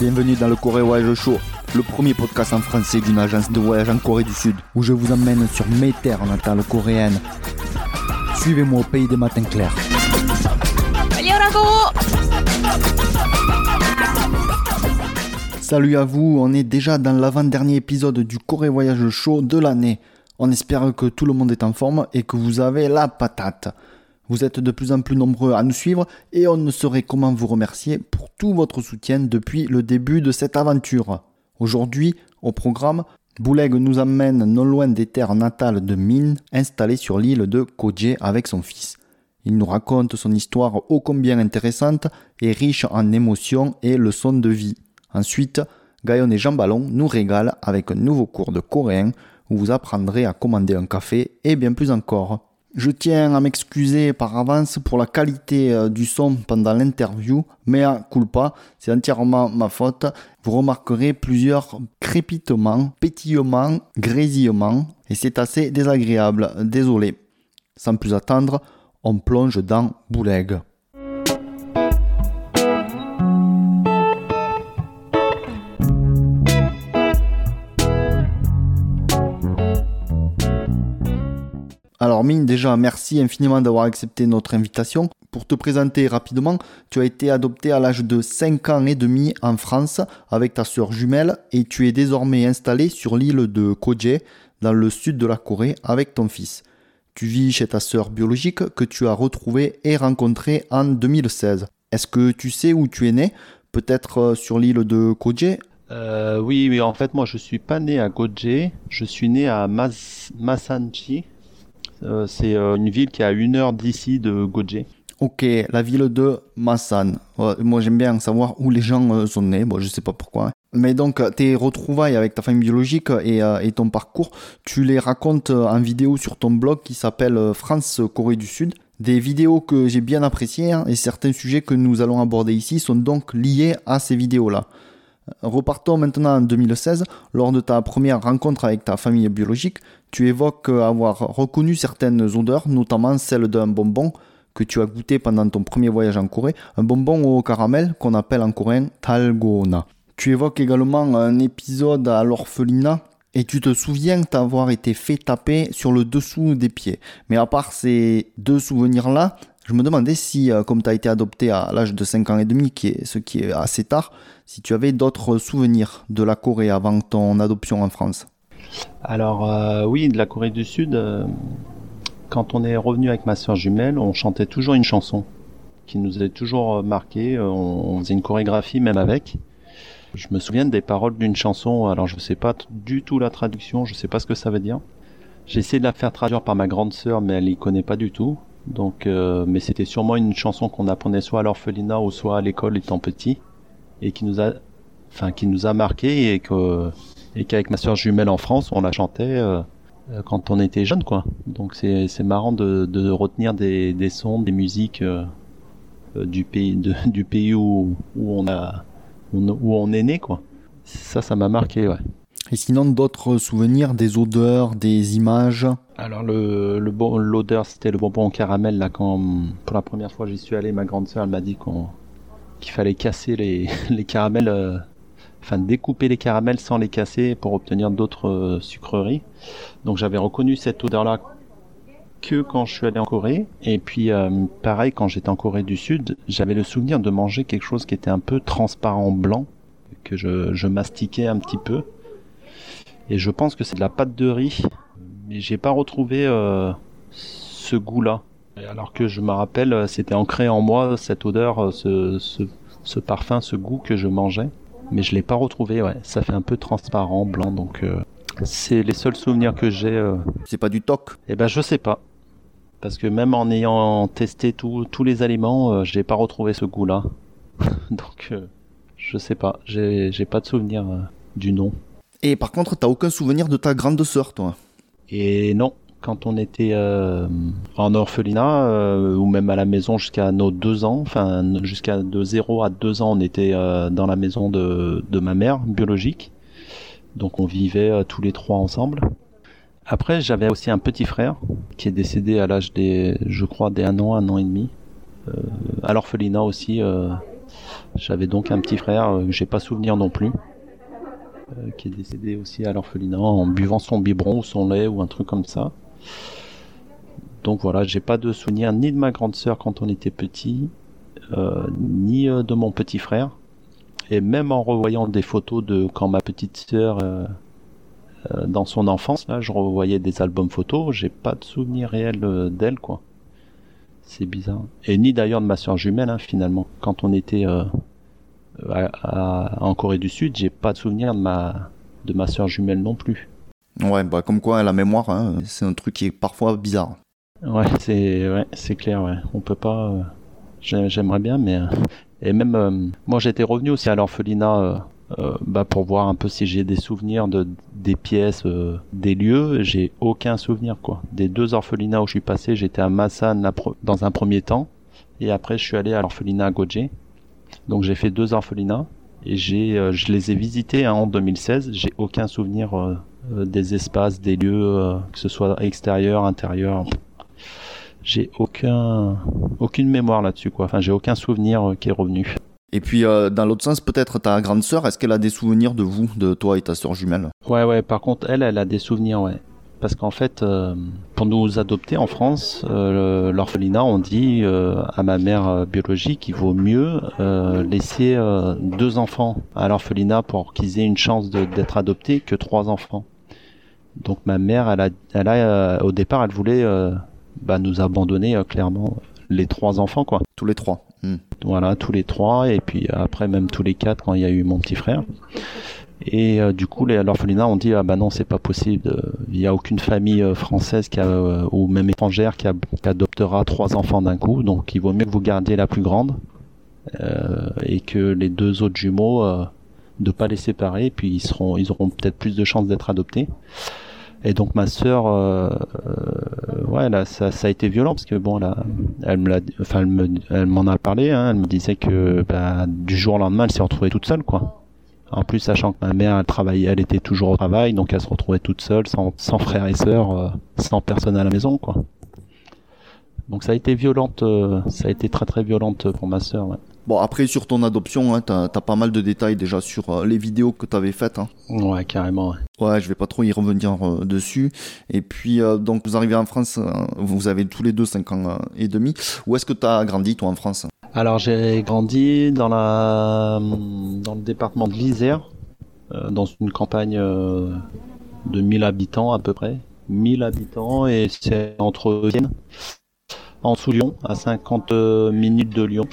Bienvenue dans le Corée Voyage Show, le premier podcast en français d'une agence de voyage en Corée du Sud, où je vous emmène sur mes terres natales coréennes. Suivez-moi au pays des matins clairs. Salut à vous, on est déjà dans l'avant-dernier épisode du Corée Voyage Show de l'année. On espère que tout le monde est en forme et que vous avez la patate. Vous êtes de plus en plus nombreux à nous suivre et on ne saurait comment vous remercier pour tout votre soutien depuis le début de cette aventure. Aujourd'hui, au programme, Bouleg nous emmène non loin des terres natales de Min, installé sur l'île de Koje avec son fils. Il nous raconte son histoire ô combien intéressante et riche en émotions et leçons de vie. Ensuite, Gaïon et Jean Ballon nous régalent avec un nouveau cours de coréen où vous apprendrez à commander un café et bien plus encore. Je tiens à m'excuser par avance pour la qualité euh, du son pendant l'interview, mais à culpa, c'est entièrement ma faute. Vous remarquerez plusieurs crépitements, pétillements, grésillements, et c'est assez désagréable, désolé. Sans plus attendre, on plonge dans Bouleg. Alors Mine, déjà merci infiniment d'avoir accepté notre invitation. Pour te présenter rapidement, tu as été adopté à l'âge de 5 ans et demi en France avec ta sœur jumelle et tu es désormais installé sur l'île de Koje dans le sud de la Corée avec ton fils. Tu vis chez ta sœur biologique que tu as retrouvée et rencontrée en 2016. Est-ce que tu sais où tu es né? Peut-être euh, sur l'île de Koje Euh, oui, mais en fait, moi, je suis pas né à Goje. Je suis né à Mas Masanchi. Euh, c'est euh, une ville qui est à une heure d'ici de Goje. Ok, la ville de. Ouais, moi j'aime bien savoir où les gens euh, sont nés, bon je sais pas pourquoi. Mais donc tes retrouvailles avec ta famille biologique et, ton parcours, tu les racontes en vidéo sur ton blog qui s'appelle euh, France Corée du Sud. Des vidéos que j'ai bien appréciées hein, et certains sujets que nous allons aborder ici sont donc liés à ces vidéos-là. Repartons maintenant en 2016. Lors de ta première rencontre avec ta famille biologique, tu évoques avoir reconnu certaines odeurs, notamment celle d'un bonbon que tu as goûté pendant ton premier voyage en Corée, un bonbon au caramel qu'on appelle en coréen talgona. Tu évoques également un épisode à l'orphelinat et tu te souviens t'avoir été fait taper sur le dessous des pieds. Mais à part ces deux souvenirs-là, je me demandais si, euh, comme tu as été adopté à l'âge de 5 ans et demi, ce qui est assez tard, si tu avais d'autres souvenirs de la Corée avant ton adoption en France. Alors, euh, oui, de la Corée du Sud, euh, quand on est revenu avec ma soeur jumelle, on chantait toujours une chanson qui nous avait toujours marqué. On, faisait une chorégraphie même avec. Je me souviens des paroles d'une chanson. Alors, je ne sais pas du tout la traduction. Je ne sais pas ce que ça veut dire. J'ai essayé de la faire traduire par ma grande sœur, mais elle y connaît pas du tout. Donc, euh, mais c'était sûrement une chanson qu'on apprenait soit à l'orphelinat ou soit à l'école étant petit, et qui nous a, enfin, qui nous a marqué et que, et qu'avec ma soeur jumelle en France, on la chantait euh, euh, quand on était jeune, quoi. Donc c'est c'est marrant de, de retenir des, des sons, des musiques euh, euh, du pays, de, du pays où, où on a, où on, où on est né, quoi. Ça, ça m'a marqué, ouais. Et sinon, d'autres souvenirs, des odeurs, des images Alors le, l'odeur, c'était le bonbon au caramel là quand pour la première fois j'y suis allé, ma grande sœur elle m'a dit qu'on qu'il fallait casser les, les caramels, euh, enfin découper les caramels sans les casser pour obtenir d'autres euh, sucreries. Donc j'avais reconnu cette odeur là que quand je suis allé en Corée. Et puis euh, pareil quand j'étais en Corée du Sud, j'avais le souvenir de manger quelque chose qui était un peu transparent blanc que je, je mastiquais un petit peu. Et je pense que c'est de la pâte de riz mais j'ai pas retrouvé euh, ce goût-là. Alors que je me rappelle, euh, c'était ancré en moi cette odeur, euh, ce, ce, ce parfum, ce goût que je mangeais, mais je l'ai pas retrouvé. Ouais, ça fait un peu transparent, blanc, donc euh, c'est les seuls souvenirs que j'ai. Euh... C'est pas du toc? Eh ben, je sais pas, parce que même en ayant testé tous tous les aliments, euh, j'ai pas retrouvé ce goût-là. donc, je sais pas, j'ai j'ai pas de souvenir du nom. Et par contre, t'as aucun souvenir de ta grande sœur, toi Et non, quand on était euh, en orphelinat euh, ou même à la maison jusqu'à nos deux ans, enfin jusqu'à de 0 à 2 ans, on était euh, dans la maison de, de ma mère biologique. Donc on vivait tous les trois ensemble. Après, j'avais aussi un petit frère qui est décédé à l'âge des, je crois, des un an, un an et demi. À l'orphelinat aussi, J'avais donc un petit frère j'ai pas souvenir non plus, qui est décédé aussi à l'orphelinat en buvant son biberon ou son lait ou un truc comme ça. Donc voilà, j'ai pas de souvenir ni de ma grande sœur quand on était petit, ni de mon petit frère. Et même en revoyant des photos de quand ma petite sœur euh, dans son enfance, là, je revoyais des albums photos, j'ai pas de souvenir réel euh, d'elle, quoi. C'est bizarre. Et ni d'ailleurs de ma soeur jumelle, hein, finalement. Quand on était euh, en Corée du Sud, j'ai pas de souvenir de ma, de ma soeur jumelle non plus. Ouais, bah comme quoi la mémoire, hein, c'est un truc qui est parfois bizarre. Ouais, c'est ouais, c'est clair, ouais. On peut pas. J'aimerais bien, mais et même moi j'étais revenu aussi à l'orphelinat euh, bah, pour voir un peu si j'ai des souvenirs de des pièces, euh, des lieux. J'ai aucun souvenir quoi. Des deux orphelinats où je suis passé, j'étais à Massan dans un premier temps, et après je suis allé à l'orphelinat à Godje. Donc j'ai fait deux orphelinats et j'ai, euh, je les ai visités hein, en 2016. J'ai aucun souvenir des espaces, des lieux, que ce soit extérieur, intérieur. J'ai aucun, aucune mémoire là-dessus quoi. Enfin j'ai aucun souvenir qui est revenu. Et puis, euh, dans l'autre sens, peut-être ta grande sœur, est-ce qu'elle a des souvenirs de vous, de toi et ta sœur jumelle? Ouais, ouais, par contre, elle, elle a des souvenirs, ouais. Parce qu'en fait, euh, pour nous adopter en France, euh, l'orphelinat, on dit à ma mère biologique qu'il vaut mieux laisser deux enfants à l'orphelinat pour qu'ils aient une chance d'être adoptés que trois enfants. Donc ma mère, elle a, elle a au départ, elle voulait bah, nous abandonner clairement les trois enfants, quoi. Tous les trois. Hmm. Voilà, tous les trois, et puis après même tous les quatre quand il y a eu mon petit frère. Et euh, du coup, l'orphelinat ont dit ah bah non, c'est pas possible. Il n'y a aucune famille euh, française euh, ou même étrangère qui, adoptera trois enfants d'un coup. Donc, il vaut mieux que vous gardiez la plus grande et que les deux autres jumeaux de pas les séparer. Puis ils seront, ils auront peut-être plus de chances d'être adoptés. Et donc ma sœur, euh, euh, ouais, là, ça, a été violent parce que bon, là, elle me enfin, elle m'en a parlé. Hein, elle me disait que bah, du jour au lendemain, elle s'est retrouvée toute seule, quoi. En plus, sachant que ma mère, elle travaillait, elle était toujours au travail, donc elle se retrouvait toute seule, sans, sans frères et sœurs, euh, sans personne à la maison, quoi. Donc ça a été violente, ça a été très très violente pour ma sœur. Ouais. Bon, après, sur ton adoption, hein, t'as as pas mal de détails déjà sur euh, les vidéos que t'avais faites. Hein. Ouais, carrément. Ouais. ouais, je vais pas trop y revenir euh, dessus. Et puis, euh, donc, vous arrivez en France, vous avez tous les deux 5 ans et demi. Où est-ce que t'as grandi, toi, en France? Alors, j'ai grandi dans, la, dans le département de l'Isère, dans une campagne de 1000 habitants à peu près. 1000 habitants, et c'est entre Vienne, en dessous Lyon, à 50 minutes de Lyon.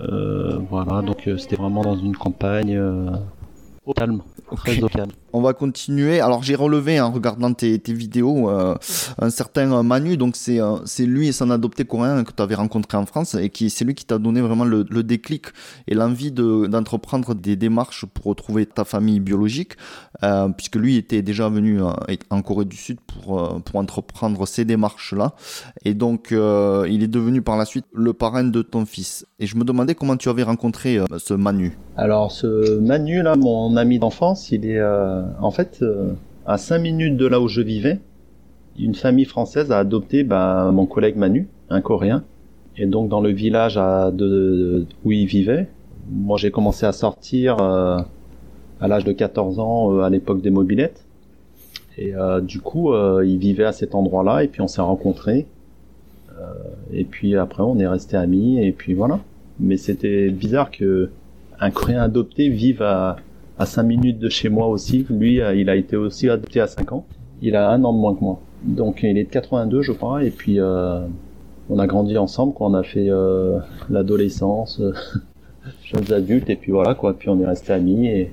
Euh, voilà, donc euh, c'était vraiment dans une campagne euh, au calme. On va continuer. Alors j'ai relevé en regardant tes, vidéos euh, un certain euh, Manu, donc c'est euh, c'est lui et son adopté coréen que tu avais rencontré en France et qui c'est lui qui t'a donné vraiment le, déclic et l'envie de d'entreprendre des démarches pour retrouver ta famille biologique, puisque lui était déjà venu en Corée du Sud pour pour entreprendre ces démarches là et donc il est devenu par la suite le parrain de ton fils. Et je me demandais comment tu avais rencontré ce Manu. Alors ce Manu là, mon ami d'enfance, il est en fait euh, à 5 minutes de là où je vivais. Une famille française a adopté bah, mon collègue Manu, un Coréen. Et donc dans le village à de, où il vivait, moi j'ai commencé à sortir euh, à l'âge de 14 ans à l'époque des mobilettes. Et du coup, il vivait à cet endroit-là et puis on s'est rencontrés. et puis après, on est resté amis et puis voilà. Mais c'était bizarre que un Coréen adopté vive à, à 5 minutes de chez moi aussi. Lui, il a été aussi adopté à 5 ans. Il a un an de moins que moi. Donc il est de 82 je crois. Et puis euh, on a grandi ensemble, quoi. on a fait euh, l'adolescence, euh, jeunes adultes, et puis voilà quoi. Puis on est resté amis. Et,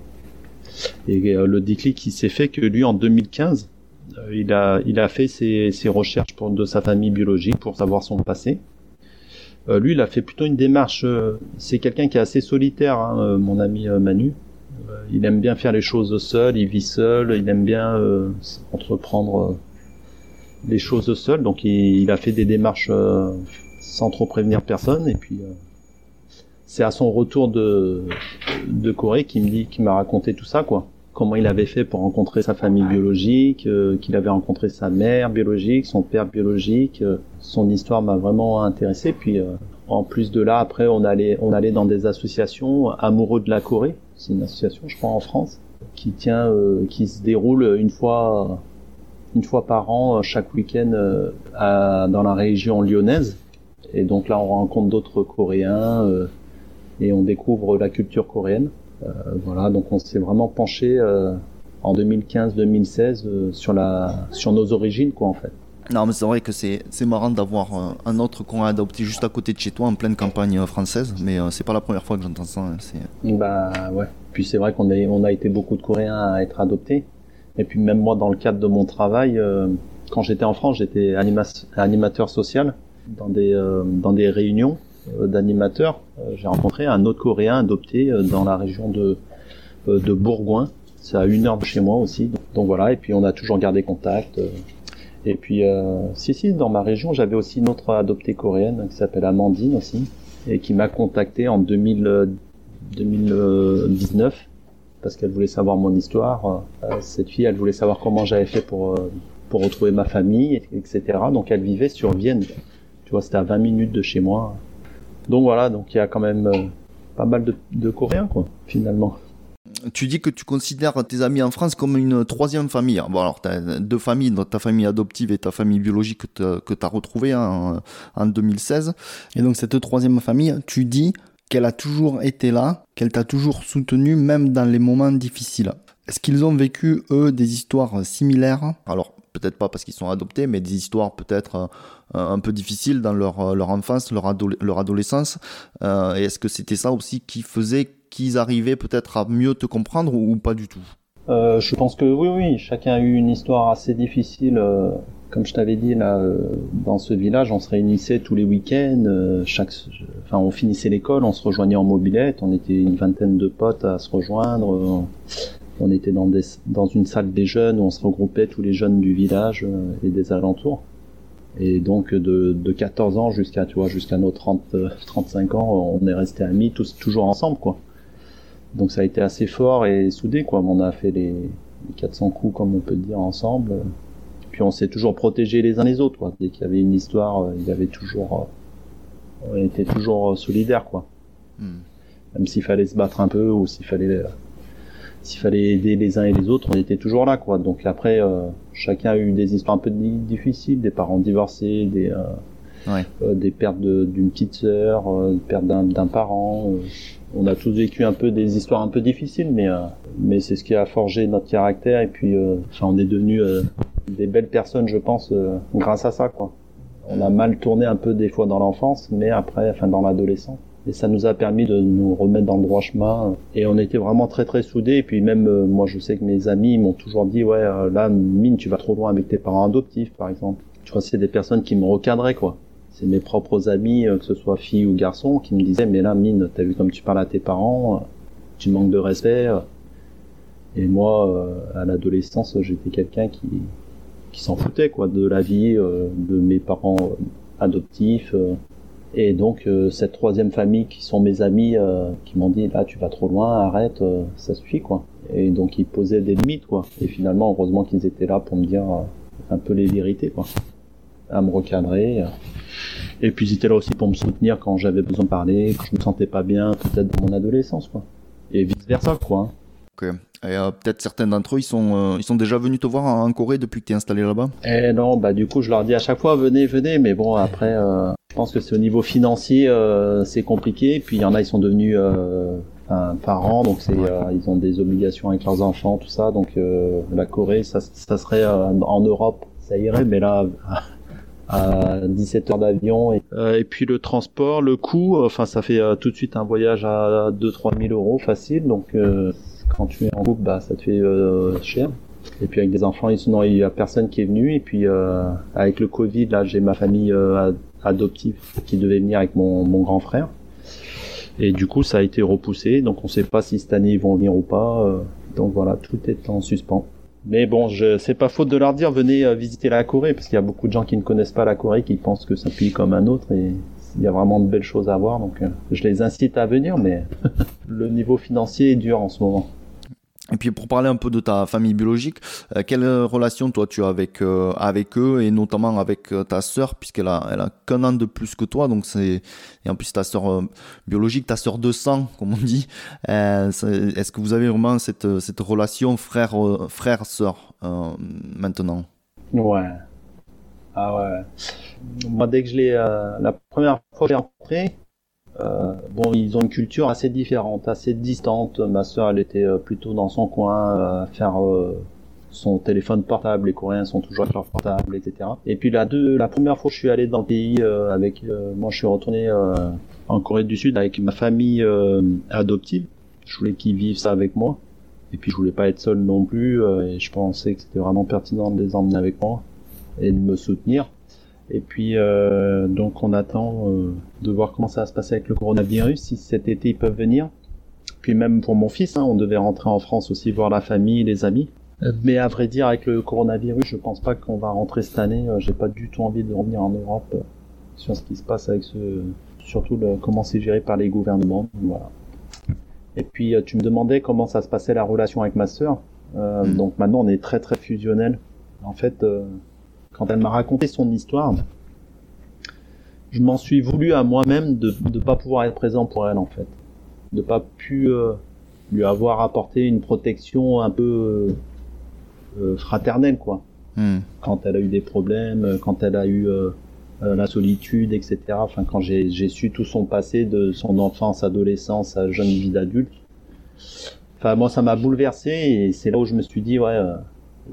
euh, le déclic qui s'est fait que lui en 2015, euh, il a, fait ses, recherches de sa famille biologique pour savoir son passé. lui, il a fait plutôt une démarche. c'est quelqu'un qui est assez solitaire, hein, mon ami Manu. Euh, il aime bien faire les choses seul, il vit seul, il aime bien euh, entreprendre euh, les choses seul. Donc il, a fait des démarches sans trop prévenir personne. Et puis c'est à son retour de, de Corée qu'il me dit, qu'il m'a raconté tout ça, quoi. Comment il avait fait pour rencontrer sa famille biologique, qu'il avait rencontré sa mère biologique, son père biologique. son histoire m'a vraiment intéressé. Puis En plus de là, après, on allait, on allait dans des associations amoureux de la Corée. C'est une association, je crois, en France, qui tient, euh, qui se déroule une fois, une fois par an, chaque week-end, euh, dans la région lyonnaise. Et donc là, on rencontre d'autres Coréens euh, et on découvre la culture coréenne. voilà, donc on s'est vraiment penché en 2015-2016 sur la, sur nos origines, quoi, en fait. Non, mais c'est vrai que c'est marrant d'avoir euh, un autre qu'on a adopté juste à côté de chez toi en pleine campagne euh, française, mais euh, c'est pas la première fois que j'entends ça. Hein, bah ouais. Puis c'est vrai qu'on on a été beaucoup de Coréens à être adoptés. Et puis même moi, dans le cadre de mon travail, quand j'étais en France, j'étais animateur social dans des, dans des réunions d'animateurs. J'ai rencontré un autre Coréen adopté dans la région de, de Bourgoin. C'est à une heure de chez moi aussi. Donc voilà, et puis on a toujours gardé contact. Et puis, euh, si, si, dans ma région, j'avais aussi une autre adoptée coréenne qui s'appelle Amandine aussi, et qui m'a contacté en 2000, 2019 euh, parce qu'elle voulait savoir mon histoire. Euh, cette fille, elle voulait savoir comment j'avais fait pour, euh, pour retrouver ma famille, etc. Donc, elle vivait sur Vienne. Tu vois, c'était à 20 minutes de chez moi. Donc voilà, donc il y a quand même pas mal de Coréens, quoi, finalement tu dis que tu considères tes amis en France comme une troisième famille. Bon, alors, tu as deux familles, ta famille adoptive et ta famille biologique que tu as retrouvée en, en 2016. Et donc, cette troisième famille, tu dis qu'elle a toujours été là, qu'elle t'a toujours soutenu, même dans les moments difficiles. Est-ce qu'ils ont vécu, eux, des histoires similaires? Alors, peut-être pas parce qu'ils sont adoptés, mais des histoires peut-être euh, un peu difficiles dans leur, enfance, leur, leur adolescence. Euh, et est-ce que c'était ça aussi qui faisait qu'ils arrivaient peut-être à mieux te comprendre ou, pas du tout euh, Je pense que oui, oui, chacun a eu une histoire assez difficile. Euh, comme je t'avais dit, là, euh, dans ce village, on se réunissait tous les week-ends. enfin, on finissait l'école, on se rejoignait en mobilette. On était une vingtaine de potes à se rejoindre. On était dans, dans une salle des jeunes où on se regroupait tous les jeunes du village et des alentours. Et donc de, de 14 ans jusqu'à tu vois jusqu'à nos 30 35 ans, on est resté amis toujours ensemble quoi. Donc ça a été assez fort et soudé, quoi. On a fait les, 400 coups, comme on peut dire, ensemble. Puis on s'est toujours protégé les uns les autres, quoi. Dès qu'il y avait une histoire, euh, il y avait toujours, euh, on était toujours euh, solidaires, quoi. Hmm. Même s'il fallait se battre un peu ou s'il fallait, s'il fallait aider les uns et les autres, on était toujours là, quoi. Donc après, chacun a eu des histoires un peu difficiles, des parents divorcés, des, des pertes d'une petite sœur, des pertes d'un parent on a tous vécu un peu des histoires un peu difficiles, mais euh, mais c'est ce qui a forgé notre caractère et puis euh, enfin on est devenus euh, des belles personnes, je pense, grâce à ça quoi. On a mal tourné un peu des fois dans l'enfance, mais après, enfin dans l'adolescence. Et ça nous a permis de nous remettre dans le droit chemin. Et on était vraiment très très soudés. Et puis même moi, je sais que mes amis m'ont toujours dit, ouais, là, mine, tu vas trop loin avec tes parents adoptifs, par exemple. Tu vois, c'est des personnes qui me recadraient, quoi c'est mes propres amis, euh, que ce soit filles ou garçons, qui me disaient mais là mine, t'as vu comme tu parles à tes parents, euh, tu manques de respect. Euh. Et moi, à l'adolescence, j'étais quelqu'un qui s'en foutait quoi de la vie de mes parents adoptifs. Et donc cette troisième famille qui sont mes amis, qui m'ont dit là tu vas trop loin, arrête, ça suffit quoi. Et donc ils posaient des limites quoi. Et finalement heureusement qu'ils étaient là pour me dire un peu les vérités quoi, à me recadrer. Et puis ils étaient là aussi pour me soutenir quand j'avais besoin de parler, quand je me sentais pas bien, peut-être dans mon adolescence, quoi. Et vice versa, quoi. Hein. Ok. Et euh, peut-être certains d'entre eux, ils sont, euh, ils sont déjà venus te voir en Corée depuis que tu es installé là-bas? Eh non, bah du coup, je leur dis à chaque fois, venez, venez. Mais bon, après, euh, je pense que c'est au niveau financier, c'est compliqué. Puis il y en a, ils sont devenus parents, donc c'est, ils ont des obligations avec leurs enfants, tout ça. Donc la Corée, ça, ça serait en Europe, ça irait. Mais là, à 17 heures d'avion et, euh, et, puis le transport, le coût, enfin ça fait euh, tout de suite un voyage à 2-3 000 euros facile, donc euh, quand tu es en couple, bah ça te fait cher. Et puis avec des enfants, sinon il y a personne qui est venu. Et puis avec le Covid, là j'ai ma famille adoptive qui devait venir avec mon, mon grand frère. Et du coup ça a été repoussé, donc on sait pas si cette année ils vont venir ou pas. donc voilà, tout est en suspens. Mais bon, je c'est pas faute de leur dire venez euh, visiter la Corée parce qu'il y a beaucoup de gens qui ne connaissent pas la Corée qui pensent que c'est un pays comme un autre et il y a vraiment de belles choses à voir donc euh, je les incite à venir mais le niveau financier est dur en ce moment. Et puis pour parler un peu de ta famille biologique, euh, quelle relation toi tu as avec euh, avec eux et notamment avec euh, ta sœur puisqu'elle a elle a qu'un an de plus que toi donc c'est et en plus ta sœur biologique, ta sœur de sang comme on dit. Est-ce que vous avez vraiment cette cette relation frère frère sœur maintenant? Ouais. Ah ouais. Moi dès que je l'ai la première fois que rentré, euh, bon, ils ont une culture assez différente, assez distante. Ma sœur, elle était euh, plutôt dans son coin euh, à faire son téléphone portable. Les Coréens sont toujours avec leur portable, etc. Et puis la première fois que je suis allé dans le pays avec, moi, je suis retourné en Corée du Sud avec ma famille adoptive. Je voulais qu'ils vivent ça avec moi. Et puis je voulais pas être seul non plus. et je pensais que c'était vraiment pertinent de les emmener avec moi et de me soutenir. Et puis euh, donc on attend euh, de voir comment ça va se passer avec le coronavirus, si cet été ils peuvent venir. Puis même pour mon fils, hein, on devait rentrer en France aussi voir la famille, les amis. Euh, mais à vrai dire, avec le coronavirus, je pense pas qu'on va rentrer cette année. J'ai pas du tout envie de revenir en Europe sur ce qui se passe avec ce, surtout le, comment c'est géré par les gouvernements. Voilà. Et puis tu me demandais comment ça se passait la relation avec ma sœur. Mm. Donc maintenant on est très très fusionnel. En fait, quand elle m'a raconté son histoire, je m'en suis voulu à moi-même de ne pas pouvoir être présent pour elle en fait, de pas pu euh, lui avoir apporté une protection un peu euh, euh, fraternelle quoi. Hmm. Quand elle a eu des problèmes, quand elle a eu la solitude, etc. Enfin, quand j'ai su tout son passé, de son enfance, adolescence, à jeune vie d'adulte. Enfin, moi, ça m'a bouleversé et c'est là où je me suis dit, ouais,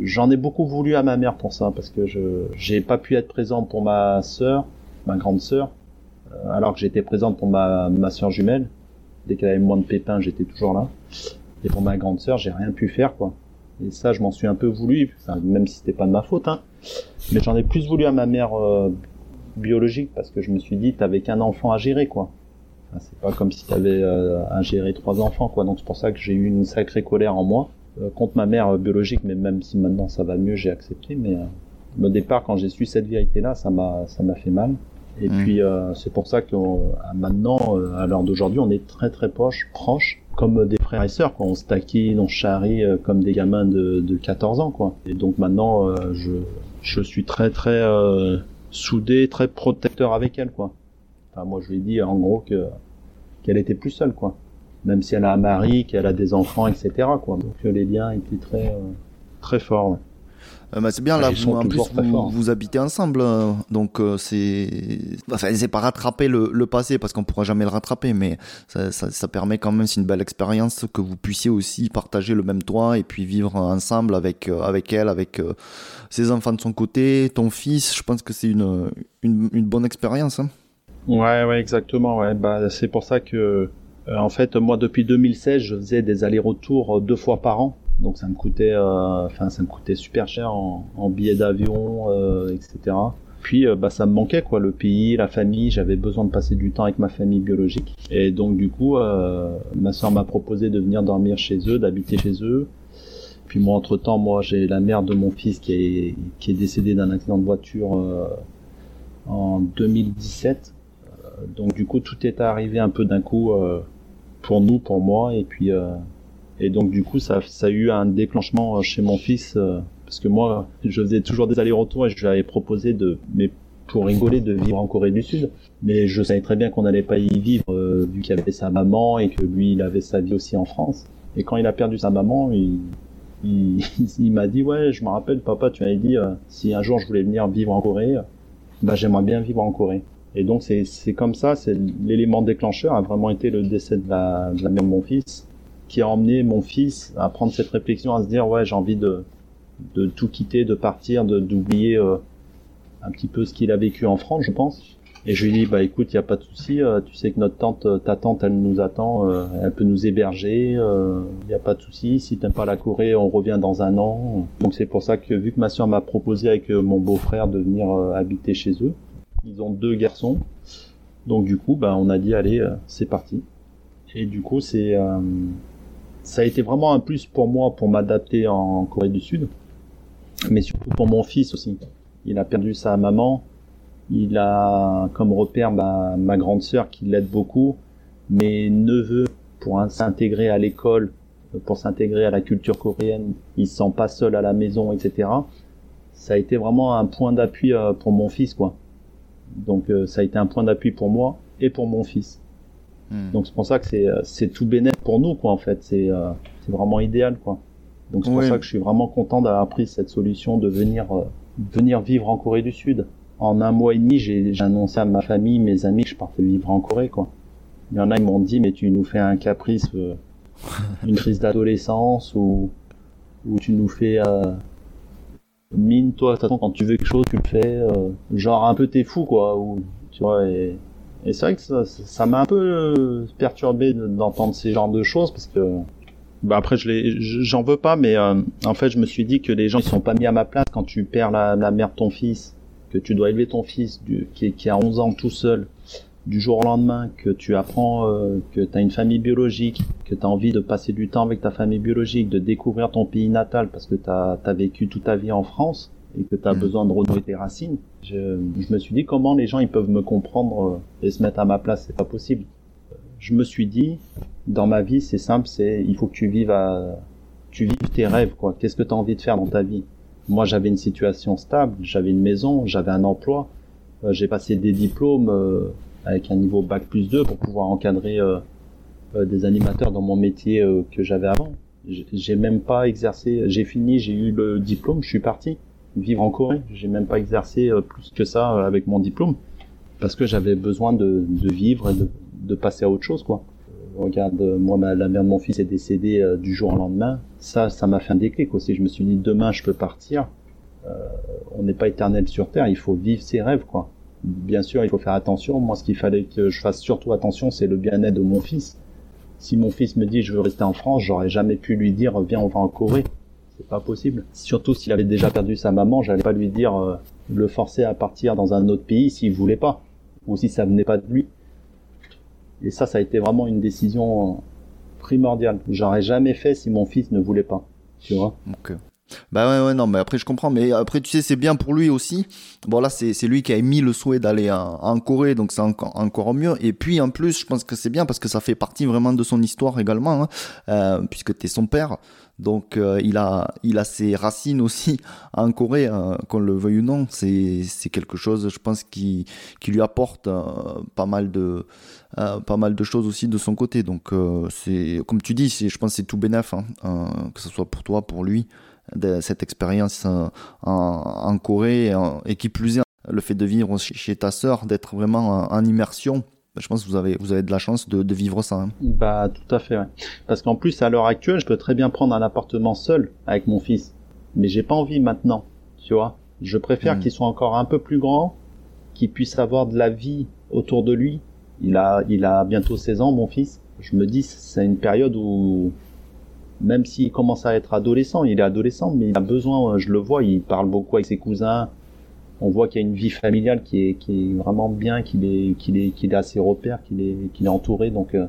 J'en ai beaucoup voulu à ma mère pour ça, parce que je j'ai pas pu être présent pour ma sœur, ma grande sœur, euh, alors que j'étais présente pour ma, ma sœur jumelle. Dès qu'elle avait moins de pépins, j'étais toujours là. Et pour ma grande sœur, j'ai rien pu faire, quoi. Et ça, je m'en suis un peu voulu, même si c'était pas de ma faute, hein. Mais j'en ai plus voulu à ma mère euh, biologique, parce que je me suis dit, t'avais qu'un enfant à gérer, quoi. c'est pas comme si t'avais euh, à gérer trois enfants, quoi. Donc c'est pour ça que j'ai eu une sacrée colère en moi. Euh, contre ma mère biologique, mais même si maintenant ça va mieux, j'ai accepté. Mais euh, au départ, quand j'ai su cette vérité-là, ça m'a ça m'a fait mal. Et mmh. puis euh, c'est pour ça que maintenant, à l'heure d'aujourd'hui, on est très très proches, proches, comme des frères et sœurs. Quoi. On se taquine, on charrie comme des gamins de, de 14 ans. Quoi. Et donc maintenant, je, je suis très très soudé, très protecteur avec elle. Quoi. Enfin, moi, je lui ai dit en gros que qu'elle était plus seule. quoi même si elle a un mari, qu'elle a des enfants, etc. Quoi. Donc euh, les liens étaient très, euh, très forts. Euh, bah, c'est bien là, vous, en plus vous, vous, habitez ensemble, donc c'est, enfin, c'est pas rattraper le, le passé parce qu'on pourra jamais le rattraper, mais ça, ça, ça permet quand même, c'est une belle expérience que vous puissiez aussi partager le même toit et puis vivre ensemble avec avec elle, avec ses enfants de son côté, ton fils. Je pense que c'est une, une, une bonne expérience. Hein. Ouais, ouais, exactement. Ouais, bah c'est pour ça que euh, en fait, moi, depuis 2016, je faisais des allers-retours euh, deux fois par an. Donc ça me coûtait, euh, enfin ça me coûtait super cher en, billets d'avion, etc. Puis bah ça me manquait quoi, le pays, la famille. J'avais besoin de passer du temps avec ma famille biologique. Et donc du coup, ma soeur m'a proposé de venir dormir chez eux, d'habiter chez eux. Puis moi, entre temps, moi, j'ai la mère de mon fils qui est qui est décédée d'un accident de voiture en 2017. donc du coup, tout est arrivé un peu d'un coup pour nous, pour moi, et puis euh, et donc du coup ça, ça a eu un déclenchement euh, chez mon fils euh, parce que moi je faisais toujours des allers-retours et je lui avais proposé de mais pour rigoler de vivre en Corée du Sud. Mais je savais très bien qu'on n'allait pas y vivre vu qu'il avait sa maman et que lui il avait sa vie aussi en France. Et quand il a perdu sa maman il il, il m'a dit ouais je me rappelle papa tu m'avais dit si un jour je voulais venir vivre en Corée bah j'aimerais bien vivre en Corée et donc c'est comme ça, c'est l'élément déclencheur a vraiment été le décès de la, de la mère de mon fils, qui a emmené mon fils à prendre cette réflexion, à se dire ouais j'ai envie de, de tout quitter, de partir, de d'oublier euh, un petit peu ce qu'il a vécu en France, je pense. Et je lui dis bah écoute, il y a pas de souci, euh, tu sais que notre tante, euh, ta tante, elle nous attend, elle peut nous héberger, il n'y a pas de souci. Si t'aimes pas la Corée, on revient dans un an. Donc c'est pour ça que vu que ma soeur m'a proposé avec mon beau-frère de venir habiter chez eux, ils ont deux garçons. Donc du coup, bah, on a dit allez, euh, c'est parti. Et du coup, c'est euh, ça a été vraiment un plus pour moi pour m'adapter en Corée du Sud, mais surtout pour mon fils aussi. Il a perdu sa maman. Il a comme repère ma grande sœur qui l'aide beaucoup. Mes neveux pour s'intégrer à l'école pour s'intégrer à la culture coréenne, il se sent pas seul à la maison, etc. Ça a été vraiment un point d'appui pour mon fils, quoi. Donc ça a été un point d'appui pour moi et pour mon fils. Hmm. Donc c'est pour ça que c'est c'est tout bénéfique pour nous, quoi. En fait, c'est c'est vraiment idéal, quoi. Donc c'est pour ça que je suis vraiment content d'avoir pris cette solution de venir venir vivre en Corée du Sud. En un mois et demi, j'ai annoncé à ma famille, mes amis que je partais vivre en Corée, quoi. Il y en a, ils m'ont dit, mais tu nous fais un caprice, euh, une crise d'adolescence, ou, ou tu nous fais euh, mine, toi, quand tu veux quelque chose, tu le fais, euh, genre un peu t'es fou, quoi. Ou, tu vois, et, et c'est vrai que ça m'a un peu euh, perturbé d'entendre ces genres de choses, parce que bah après je j'en veux pas mais euh, en fait je me suis dit que les gens ils sont pas mis à ma place quand tu perds la, la mère de ton fils que tu dois élever ton fils du, qui, qui a 11 ans tout seul du jour au lendemain que tu apprends euh, que tu as une famille biologique que tu as envie de passer du temps avec ta famille biologique de découvrir ton pays natal parce que tu as, vécu toute ta vie en France et que tu as mmh. besoin de renouer tes racines je, je, me suis dit comment les gens ils peuvent me comprendre euh, et se mettre à ma place c'est pas possible je me suis dit, dans ma vie, c'est simple, c'est il faut que tu vives à, tu vives tes rêves, quoi. Qu'est-ce que tu as envie de faire dans ta vie? Moi, j'avais une situation stable, j'avais une maison, j'avais un emploi, euh, j'ai passé des diplômes euh, avec un niveau bac plus 2 pour pouvoir encadrer euh, des animateurs dans mon métier que j'avais avant. J'ai même pas exercé, j'ai fini, j'ai eu le diplôme, je suis parti vivre en Corée. J'ai même pas exercé plus que ça avec mon diplôme parce que j'avais besoin de, vivre et de, passer à autre chose, quoi. Regarde, moi, la mère de mon fils est décédée euh, du jour au lendemain. Ça, ça m'a fait un déclic aussi. Je me suis dit, demain, je peux partir. Euh, on n'est pas éternel sur Terre. Il faut vivre ses rêves, quoi. Bien sûr, il faut faire attention. Moi, ce qu'il fallait que je fasse surtout attention, c'est le bien-être de mon fils. Si mon fils me dit, je veux rester en France, j'aurais jamais pu lui dire, viens, on va en Corée. C'est pas possible. Surtout s'il avait déjà perdu sa maman, j'allais pas lui dire, euh, le forcer à partir dans un autre pays s'il voulait pas. Ou si ça venait pas de lui. Et ça, ça a été vraiment une décision primordiale. J'aurais jamais fait si mon fils ne voulait pas. Tu vois? Bah ouais, ouais, non, mais après je comprends. Mais après, tu sais, c'est bien pour lui aussi. Bon, là, c'est lui qui a émis le souhait d'aller en, Corée, donc c'est encore, encore mieux. Et puis, en plus, je pense que c'est bien parce que ça fait partie vraiment de son histoire également, hein, euh, puisque tu es son père. Donc euh, il, a, il a ses racines aussi en Corée, euh, qu'on le veuille ou non. C'est quelque chose, je pense, qui, qui lui apporte euh, pas, mal de, pas mal de choses aussi de son côté. Donc c'est comme tu dis, je pense que c'est tout bénef, hein, que ce soit pour toi, pour lui, de, cette expérience en, en, Corée, et, qui plus est, le fait de vivre chez ta sœur, d'être vraiment en immersion bah, je pense que vous avez, vous avez de la chance de, de vivre ça. Hein. Bah, tout à fait, ouais. Parce qu'en plus, à l'heure actuelle, je peux très bien prendre un appartement seul avec mon fils. Mais j'ai pas envie maintenant, tu vois. Je préfère hmm. qu'il soit encore un peu plus grand, qu'il puisse avoir de la vie autour de lui. Il a, il a bientôt 16 ans, mon fils. Je me dis, c'est une période où, même s'il commence à être adolescent, il est adolescent, mais il a besoin, je le vois, il parle beaucoup avec ses cousins, on voit qu'il y a une vie familiale qui est, qui est vraiment bien, qu'il est, qu'il est, qu'il est assez repère, qu'il est, qu'il est entouré. Donc, euh,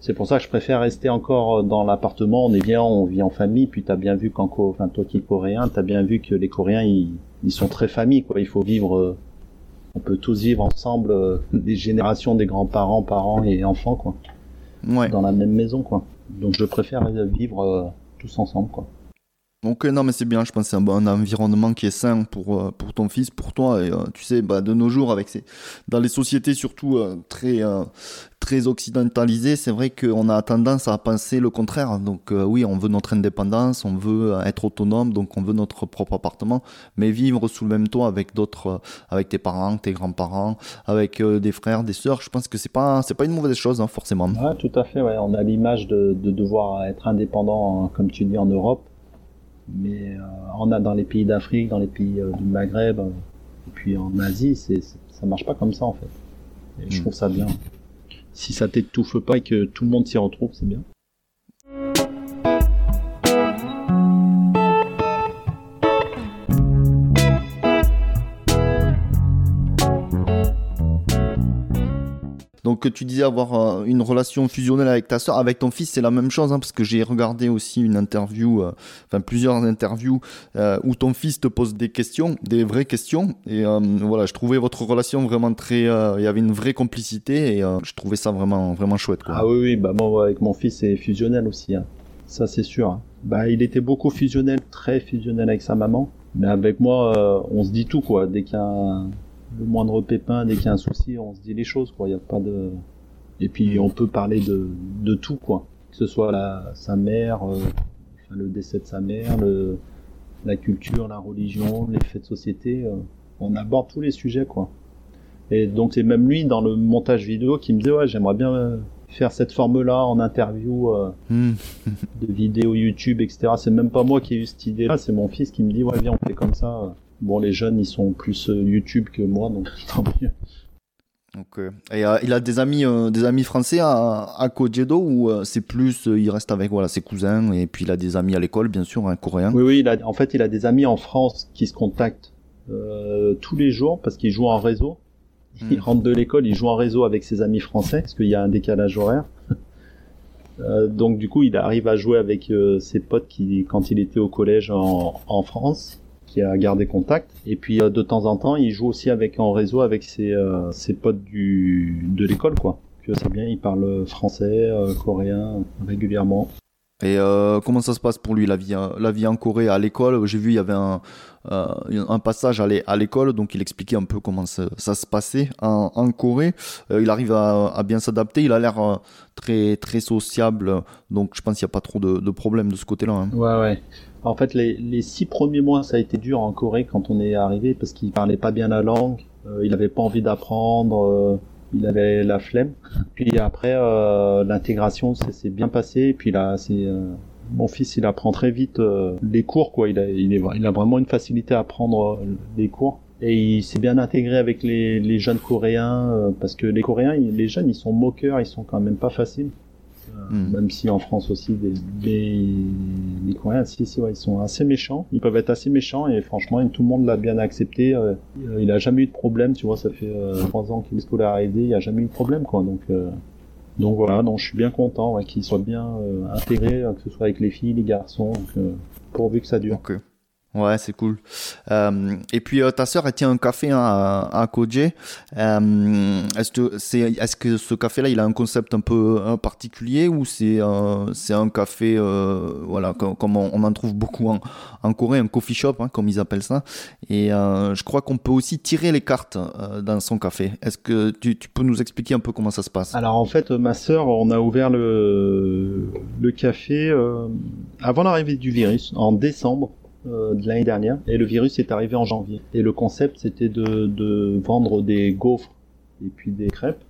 c'est pour ça que je préfère rester encore dans l'appartement. On est bien, on vit en famille. Puis t'as bien vu qu'en, enfin toi qui es coréen, t'as bien vu que les Coréens, ils, ils sont très famille, quoi. Il faut vivre, euh, on peut tous vivre ensemble, euh, des générations, des grands-parents, parents et enfants, quoi. Ouais. Dans la même maison, quoi. Donc je préfère vivre tous ensemble, quoi. Donc non mais c'est bien, je pense que c'est un, environnement qui est sain pour, euh, pour ton fils, pour toi. Et euh, tu sais, bah, de nos jours, avec ces, dans les sociétés surtout euh, très, très occidentalisées, c'est vrai qu'on a tendance à penser le contraire. Donc oui, on veut notre indépendance, on veut être autonome, donc on veut notre propre appartement, mais vivre sous le même toit avec d'autres, avec tes parents, tes grands-parents, avec des frères, des sœurs, je pense que c'est pas, c'est pas une mauvaise chose, hein, forcément. Ouais, tout à fait, ouais. On a l'image de, de devoir être indépendant, comme tu dis, en Europe mais euh, on a dans les pays d'Afrique, dans les pays euh, du Maghreb, euh, et puis en Asie, c'est, ça marche pas comme ça en fait. Et je hmm. trouve ça bien. Si ça t'étouffe pas et que tout le monde s'y retrouve, c'est bien. Tu disais avoir euh, une relation fusionnelle avec ta soeur, avec ton fils, c'est la même chose, hein, parce que j'ai regardé aussi une interview, euh, enfin plusieurs interviews euh, où ton fils te pose des questions, des vraies questions, et voilà, je trouvais votre relation vraiment très, il y avait une vraie complicité, et je trouvais ça vraiment vraiment chouette. Ah oui, oui, bah moi avec mon fils c'est fusionnel aussi. Hein. Ça c'est sûr. Hein. Bah, il était beaucoup fusionnel, très fusionnel avec sa maman. Mais avec moi, on se dit tout quoi. Dès qu'il y a le moindre pépin, dès qu'il y a un souci, on se dit les choses quoi. Il y a pas de. Et puis on peut parler de, de tout quoi. Que ce soit la, sa mère, euh, le décès de sa mère, le, la culture, la religion, les faits de société. Euh, on aborde tous les sujets quoi. Et donc c'est même lui dans le montage vidéo qui me disait ouais j'aimerais bien faire cette forme-là en interview euh, hmm. de vidéos YouTube, etc. C'est même pas moi qui ai eu cette idée-là, c'est mon fils qui me dit ouais viens on fait comme ça. Bon les jeunes ils sont plus euh, YouTube que moi donc tant mieux. Et euh, il a des amis, des amis français à, à Kojedo ou c'est plus, il reste avec voilà ses cousins et puis il a des amis à l'école bien sûr, un coréen. Oui oui, il a, en fait il a des amis en France qui se contactent tous les jours parce qu'ils jouent en réseau il rentre de l'école, il joue en réseau avec ses amis français, parce qu'il y a un décalage horaire. Euh, donc du coup, il arrive à jouer avec euh, ses potes qui, quand il était au collège en, en France, qui a gardé contact. Et puis euh, de temps en temps, il joue aussi avec en réseau avec ses, ses potes du de l'école, quoi. Que c'est bien, il parle français, coréen régulièrement. Et comment ça se passe pour lui la vie, la vie en Corée à l'école? J'ai vu il y avait un, euh, un passage à l'école, donc il expliquait un peu comment ça, se passait en, Corée. Euh, il arrive à, bien s'adapter, il a l'air euh, très très sociable, donc je pense qu'il n'y a pas trop de, problèmes de ce côté-là. Hein. Ouais, ouais. En fait, les, six premiers mois, ça a été dur en Corée quand on est arrivé parce qu'il parlait pas bien la langue, il n'avait pas envie d'apprendre il avait la flemme. Puis après, l'intégration s'est bien passé. Et puis là, c'est mon fils, il apprend très vite euh, les cours, quoi. Il a, il, est, il a vraiment une facilité à apprendre euh, les cours. Et il s'est bien intégré avec les, les jeunes coréens, euh, parce que les coréens, les jeunes, ils sont moqueurs, ils sont quand même pas faciles. Hmm. Même si en France aussi, des, des, les Coréens, si, si, ouais, ils sont assez méchants. Ils peuvent être assez méchants et franchement, tout le monde l'a bien accepté. il a jamais eu de problème, tu vois, ça fait trois ans qu'il est scolarisé, il a jamais eu de problème, quoi. Donc, donc voilà, donc je suis bien content ouais, qu'il soit bien euh, intégré, que ce soit avec les filles, les garçons, pourvu que ça dure. Ouais, c'est cool. Euh, et puis euh, ta sœur, elle tient un café hein, à, à. Euh, est-ce que c'est, est-ce que ce café-là, il a un concept un peu un particulier ou c'est c'est un café, voilà, comme, on, en trouve beaucoup en, en Corée, un coffee shop, hein, comme ils appellent ça. Et je crois qu'on peut aussi tirer les cartes dans son café. Est-ce que tu, tu, peux nous expliquer un peu comment ça se passe? Alors en fait, ma sœur, on a ouvert le le café avant l'arrivée du virus en décembre. Euh, de l'année dernière et le virus est arrivé en janvier. Et le concept c'était de, de vendre des gaufres et puis des crêpes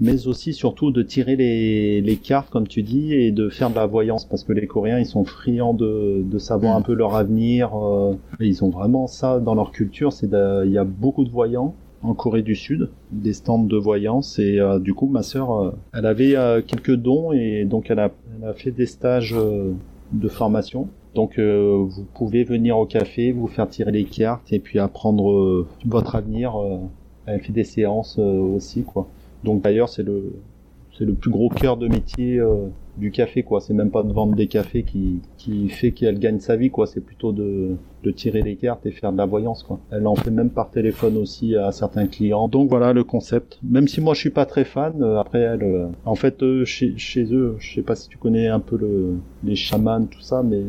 mais aussi surtout de tirer les, les, cartes comme tu dis et de faire de la voyance parce que les Coréens ils sont friands de, de savoir un peu leur avenir euh, ils ont vraiment ça dans leur culture c'est il y a beaucoup de voyants en Corée du Sud des stands de voyance et euh, du coup ma sœur elle avait quelques dons et donc elle a, elle a fait des stages de formation donc euh, vous pouvez venir au café, vous faire tirer les cartes et puis apprendre euh, votre avenir. Euh, elle fait des séances aussi quoi. Donc d'ailleurs c'est le c'est le plus gros cœur de métier du café quoi. C'est même pas de vendre des cafés qui qui fait qu'elle gagne sa vie quoi. C'est plutôt de de tirer les cartes et faire de la voyance quoi. Elle en fait même par téléphone aussi à certains clients. Donc voilà le concept. Même si moi je suis pas très fan, après elle, en fait chez chez eux, je sais pas si tu connais un peu le les chamans tout ça, mais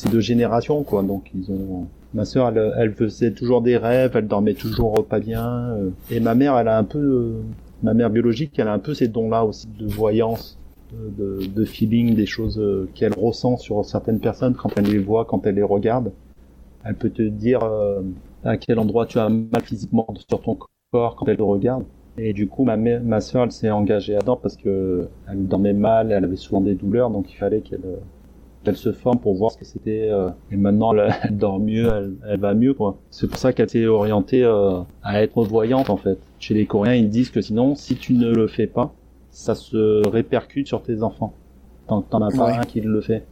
c'est de génération quoi. Donc ils ont ma sœur elle, elle, faisait toujours des rêves, elle dormait toujours pas bien euh. et ma mère elle a un peu euh, ma mère biologique, elle a un peu ces dons-là aussi de voyance, de, de feeling, des choses euh, qu'elle ressent sur certaines personnes quand elle les voit, quand elle les regarde. Elle peut te dire à quel endroit tu as mal physiquement sur ton corps quand elle te regarde. Et du coup, ma, ma soeur, elle s'est engagée à dedans parce que elle dormait mal, elle avait souvent des douleurs, donc il fallait qu'elle elle se forme pour voir ce que c'était. Euh, et maintenant, elle, dort mieux, elle, va mieux, quoi. C'est pour ça qu'elle s'est orientée euh, à être voyante, en fait. Chez les Coréens, ils disent que sinon, si tu ne le fais pas, ça se répercute sur tes enfants. Tant que t'en as pas un qui le fait.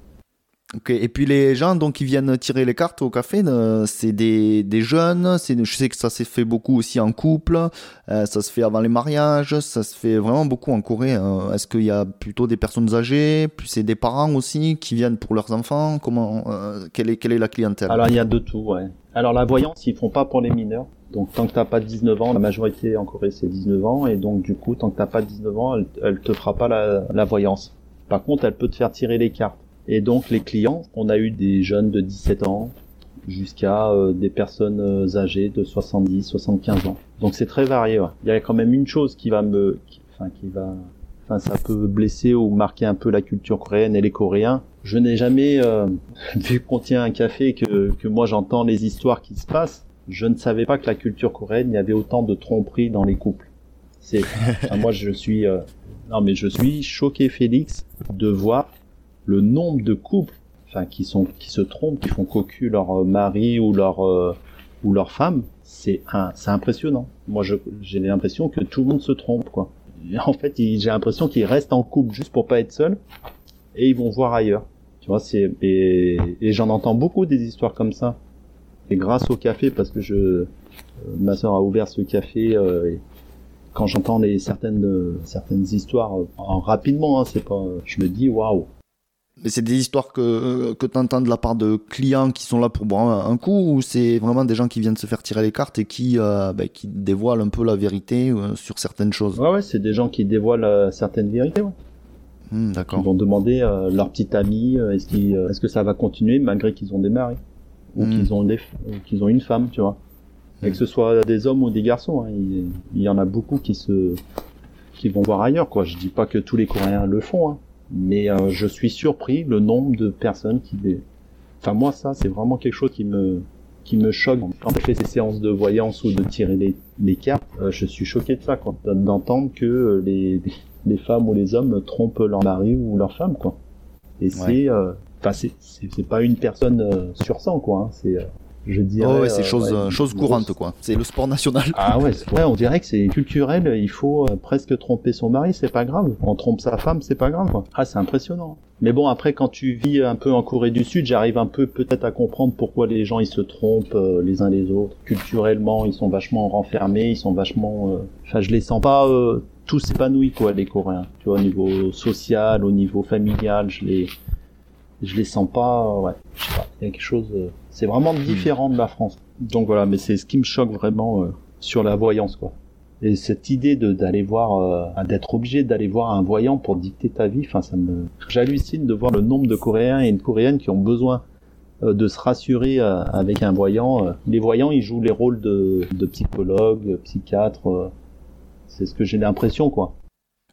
Ok, et puis les gens donc qui viennent tirer les cartes au café, euh, c'est des, des jeunes, c'est, je sais que ça s'est fait beaucoup aussi en couple, euh, ça se fait avant les mariages, ça se fait vraiment beaucoup en Corée. Hein. Est-ce qu'il y a plutôt des personnes âgées, puis c'est des parents aussi qui viennent pour leurs enfants Comment, euh, quelle, est, quelle est la clientèle? Alors il y a de tout, ouais. Alors la voyance, ils font pas pour les mineurs. Donc tant que t'as pas 19 ans, la majorité en Corée c'est 19 ans, et donc du coup tant que t'as pas 19 ans, elle, elle te fera pas la, la voyance. Par contre, elle peut te faire tirer les cartes. Et donc les clients, on a eu des jeunes de 17 ans jusqu'à euh, des personnes euh, âgées de 70, 75 ans. Donc c'est très varié. Ouais. Il y a quand même une chose qui va me, enfin qui va, enfin ça peut blesser ou marquer un peu la culture coréenne et les Coréens. Je n'ai jamais euh, vu qu'on tient un café que que moi j'entends les histoires qui se passent. Je ne savais pas que la culture coréenne, il y avait autant de tromperies dans les couples. C'est, moi je suis, non mais je suis choqué Félix de voir le nombre de couples enfin qui sont qui se trompent, qui font cocu leur euh, mari ou leur euh, ou leur femme, c'est un, c'est impressionnant. Moi, j'ai l'impression que tout le monde se trompe, quoi. en fait, j'ai l'impression qu'ils restent en couple juste pour pas être seuls et ils vont voir ailleurs. Tu vois, c'est et, et j'en entends beaucoup des histoires comme ça. Et grâce au café, parce que je, euh, ma sœur a ouvert ce café. et quand j'entends les certaines certaines histoires en, rapidement, hein, c'est pas, je me dis waouh, mais c'est des histoires que, que tu entends de la part de clients qui sont là pour boire un, coup ou c'est vraiment des gens qui viennent se faire tirer les cartes et qui, euh, ben, qui dévoilent un peu la vérité euh, sur certaines choses? Ouais, ouais, c'est des gens qui dévoilent euh, certaines vérités, ouais. Hmm, d'accord. Ils vont demander à leur petite amie est-ce, est-ce que ça va continuer malgré qu'ils ont des maris ou hmm. qu'ils ont, des, qu'ils ont une femme, tu vois? Et que ce soit des hommes ou des garçons, hein, il, il, y en a beaucoup qui se qui vont voir ailleurs, quoi. Je dis pas que tous les Coréens le font, hein mais euh, je suis surpris le nombre de personnes qui enfin moi ça c'est vraiment quelque chose qui me qui me choque. Quand je fais ces séances de voyance ou de tirer les, les cartes euh, je suis choqué de ça quoi. D'entendre que euh, les les femmes ou les hommes trompent leur mari ou leur femme quoi. Et c'est enfin c'est c'est pas une personne sur 100 quoi hein. c'est je dirais. Oh ouais, c'est chose, euh, chose courante, quoi. C'est le sport national. Ah ouais, ouais, on dirait que c'est culturel. Il faut euh, presque tromper son mari, c'est pas grave. On trompe sa femme, c'est pas grave. Quoi. Ah, c'est impressionnant. Mais bon, après, quand tu vis un peu en Corée du Sud, j'arrive un peu peut-être à comprendre pourquoi les gens ils se trompent euh, les uns les autres. Culturellement, ils sont vachement renfermés, ils sont vachement. Enfin, je les sens pas tous épanouis, quoi, les Coréens. Tu vois, au niveau social, au niveau familial, je les je les sens pas ouais je sais pas il y a quelque chose c'est vraiment hmm. différent de la France. Donc voilà, mais c'est ce qui me choque vraiment euh, sur la voyance, quoi. Et cette idée de d'aller voir, euh, d'être obligé d'aller voir un voyant pour dicter ta vie, enfin ça me, j'hallucine de voir le nombre de Coréens et de Coréennes qui ont besoin euh, de se rassurer avec un voyant. Les voyants, ils jouent les rôles de, de psychologues, psychiatres. c'est ce que j'ai l'impression, quoi.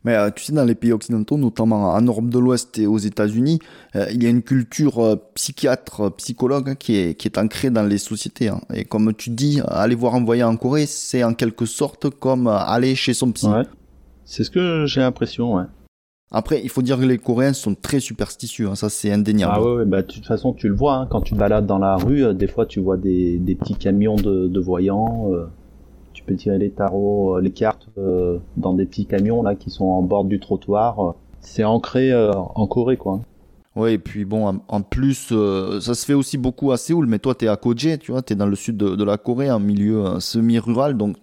Mais euh, tu sais, dans les pays occidentaux, notamment en Europe de l'Ouest et aux États-Unis, euh, il y a une culture euh, psychiatre, psychologue hein, qui, est, qui est ancrée dans les sociétés. Hein. Et comme tu dis, aller voir un voyant en Corée, c'est en quelque sorte comme aller chez son psy. Ouais. C'est ce que j'ai l'impression, ouais. Après, il faut dire que les Coréens sont très superstitieux, hein, ça c'est indéniable. Ah ouais, bah, de toute façon tu le vois, hein, quand tu balades dans la rue, des fois tu vois des, des petits camions de, de voyants peux tirer les tarots, euh, les cartes euh, dans des petits camions là qui sont en bord du trottoir. C'est ancré euh, en Corée quoi. Ouais, et puis bon, en, plus, ça se fait aussi beaucoup à Séoul, mais toi, tu es à Koje, tu vois, tu es dans le sud de, la Corée, en milieu semi-rural, donc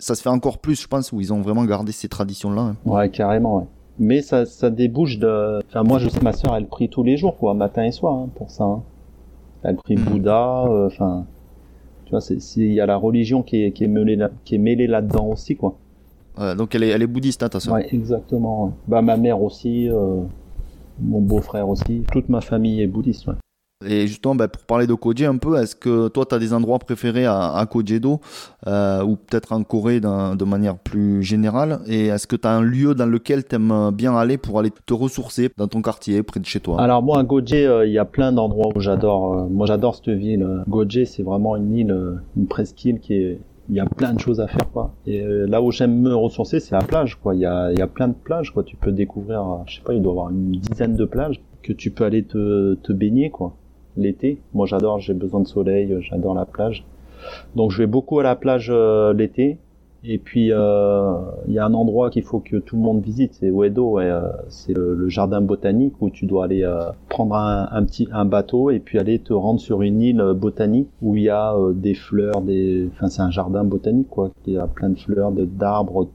ça se fait encore plus, je pense, où ils ont vraiment gardé ces traditions-là. Hein. Ouais, carrément, ouais. Mais ça, ça débouche de... Enfin, moi, je sais, ma soeur, elle prie tous les jours, quoi, matin et soir, hein, pour ça. Hein. Elle prie mmh. Bouddha, enfin il y a la religion qui est, qui est mêlée là, qui est mêlée là-dedans aussi, quoi. donc elle est, elle est bouddhiste, hein, ta soeur. Ouais, exactement. Bah ma mère aussi, euh, mon beau-frère aussi, toute ma famille est bouddhiste. Ouais. Et justement, ben, pour parler de Koje un peu, est-ce que toi, tu as des endroits préférés à, à Kojedo euh, ou peut-être en Corée de manière plus générale? Et est-ce que tu as un lieu dans lequel tu aimes bien aller pour aller te ressourcer dans ton quartier, près de chez toi? Alors moi, à Goje, euh, il y a plein d'endroits où j'adore. Euh, moi, j'adore cette ville. Goje, c'est vraiment une île, une presqu'île qui est... Il y a plein de choses à faire, quoi. Et là où j'aime me ressourcer, c'est la plage, quoi. Il y a, il y a plein de plages, quoi. Tu peux découvrir, je sais pas, il doit y avoir une dizaine de plages que tu peux aller te, te baigner, quoi l'été. Moi j'adore, j'ai besoin de soleil, j'adore la plage. Donc je vais beaucoup à la plage euh, l'été. Et puis euh, il y a un endroit qu'il faut que tout le monde visite, c'est Uedo, euh, c'est le, jardin botanique où tu dois aller prendre un, petit bateau et puis aller te rendre sur une île botanique où il y a des fleurs, des, enfin c'est un jardin botanique quoi, il y a plein de fleurs, d'arbres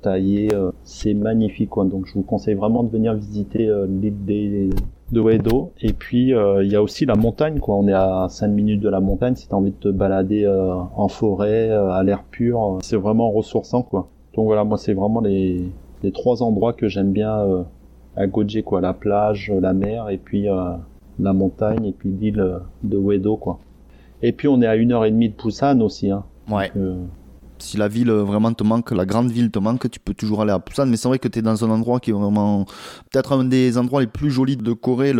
taillés, c'est magnifique quoi. Donc je vous conseille vraiment de venir visiter l'île des de Wedo. Et puis euh, il y a aussi la montagne, quoi. On est à 5 minutes de la montagne. Si t'as envie de te balader euh, en forêt, euh, à l'air pur, c'est vraiment ressourçant, quoi. Donc voilà, moi c'est vraiment les, les trois endroits que j'aime bien à Goje, quoi. La plage, la mer et puis la montagne et puis l'île de Uedo, quoi. Et puis on est à une heure et demie de Busan aussi, hein. Ouais. Si la ville vraiment te manque, la grande ville te manque, tu peux toujours aller à Busan. Mais c'est vrai que tu es dans un endroit qui est vraiment peut-être un des endroits les plus jolis de Corée,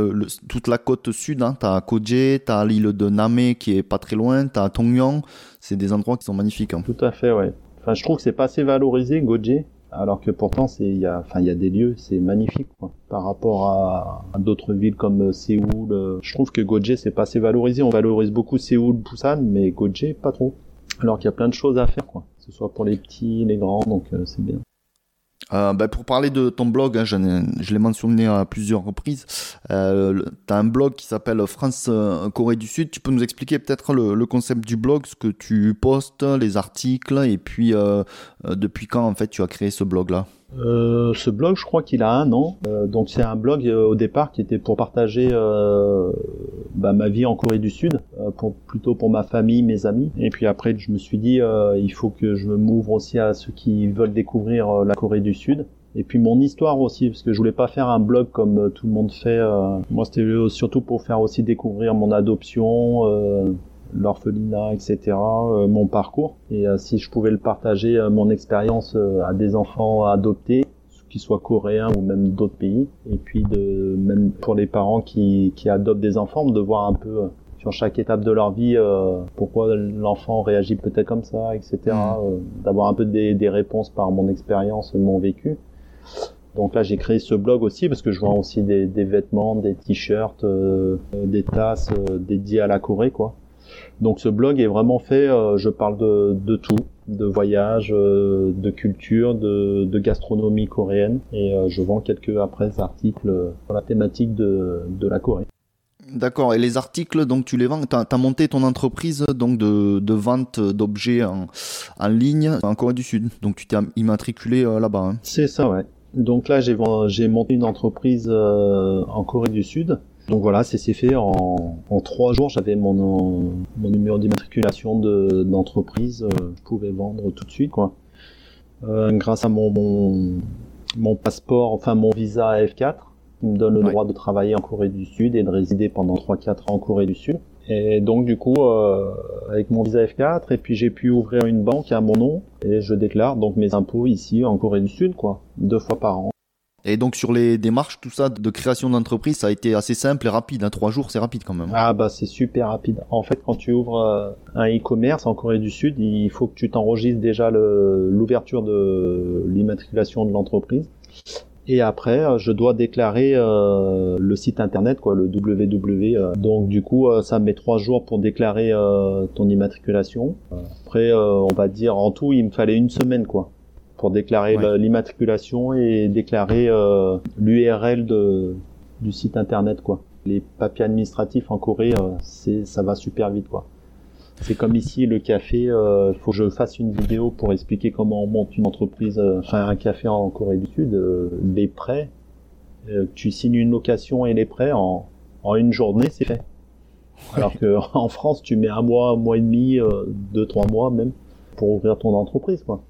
toute la côte sud. Hein. Tu as tu as l'île de Name qui est pas très loin, tu as Tongyang. C'est des endroits qui sont magnifiques. Hein. Tout à fait, ouais. Enfin, je trouve que c'est pas assez valorisé, Goje. Alors que pourtant, c'est, il y a, enfin, il y a des lieux, c'est magnifique. Par rapport à, d'autres villes comme euh, Séoul, euh, je trouve que Goje, c'est pas assez valorisé. On valorise beaucoup Séoul, Busan, mais Goje, pas trop. Alors qu'il y a plein de choses à faire, quoi. Que ce soit pour les petits, les grands, donc euh, c'est bien. Euh, bah, pour parler de ton blog, hein, je l'ai mentionné à plusieurs reprises. Euh, tu as un blog qui s'appelle France euh, Corée du Sud. Tu peux nous expliquer peut-être le, concept du blog, ce que tu postes, les articles, et puis depuis quand en fait tu as créé ce blog-là? Euh, ce blog, je crois qu'il a un an. Euh, donc c'est un blog euh, au départ qui était pour partager euh, bah, ma vie en Corée du Sud, pour, plutôt pour ma famille, mes amis. Et puis après, je me suis dit, il faut que je m'ouvre aussi à ceux qui veulent découvrir la Corée du Sud. Et puis mon histoire aussi, parce que je voulais pas faire un blog comme tout le monde fait. moi, c'était surtout pour faire aussi découvrir mon adoption l'orphelinat, etc., euh, mon parcours. Et euh, si je pouvais le partager, euh, mon expérience à des enfants adoptés, qu'ils soient coréens ou même d'autres pays, et puis de même pour les parents qui, qui adoptent des enfants, de voir un peu sur chaque étape de leur vie pourquoi l'enfant réagit peut-être comme ça, etc. Mmh. D'avoir un peu des, des, réponses par mon expérience, mon vécu. Donc là, j'ai créé ce blog aussi parce que je vends aussi des, des vêtements, des t-shirts, des tasses dédiées à la Corée, quoi. Donc ce blog est vraiment fait, euh, je parle de, de, tout, de voyage, euh, de culture, de, de, gastronomie coréenne, et euh, je vends quelques après articles sur la thématique de, de la Corée. D'accord. Et les articles, donc tu les vends. Tu as, monté ton entreprise donc de, de vente d'objets en, en, ligne en Corée du Sud. Donc tu t'es immatriculé là-bas. Hein. C'est ça, ouais. Donc là, j'ai monté une entreprise en Corée du Sud donc voilà, c'est fait en, en, trois jours. J'avais mon, mon numéro d'immatriculation d'entreprise. Euh, je pouvais vendre tout de suite, quoi. Euh, grâce à mon, mon, mon, passeport, enfin mon visa F4, qui me donne le droit de travailler en Corée du Sud et de résider pendant 3-4 ans en Corée du Sud. Et donc du coup, euh, avec mon visa F4, et puis j'ai pu ouvrir une banque à mon nom et je déclare donc mes impôts ici en Corée du Sud, quoi, deux fois par an. Et donc sur les démarches, tout ça de création d'entreprise, ça a été assez simple et rapide. Hein. Trois jours, c'est rapide quand même. Ah bah c'est super rapide. En fait, quand tu ouvres euh, un e-commerce en Corée du Sud, il faut que tu t'enregistres déjà l'ouverture de l'immatriculation de l'entreprise. Et après, euh, je dois déclarer euh, le site internet, quoi, le www. donc du coup, ça met trois jours pour déclarer ton immatriculation. Après, on va dire en tout, il me fallait une semaine, quoi pour déclarer l'immatriculation et déclarer euh, l'URL du site internet quoi. Les papiers administratifs en Corée, euh, c'est ça va super vite quoi. C'est comme ici le café, il euh, faut que je fasse une vidéo pour expliquer comment on monte une entreprise, euh, enfin un café en Corée du Sud, les prêts, tu signes une location et les prêts en, en une journée, c'est fait. Alors que en France, tu mets un mois, un mois et demi, deux, trois mois même pour ouvrir ton entreprise quoi.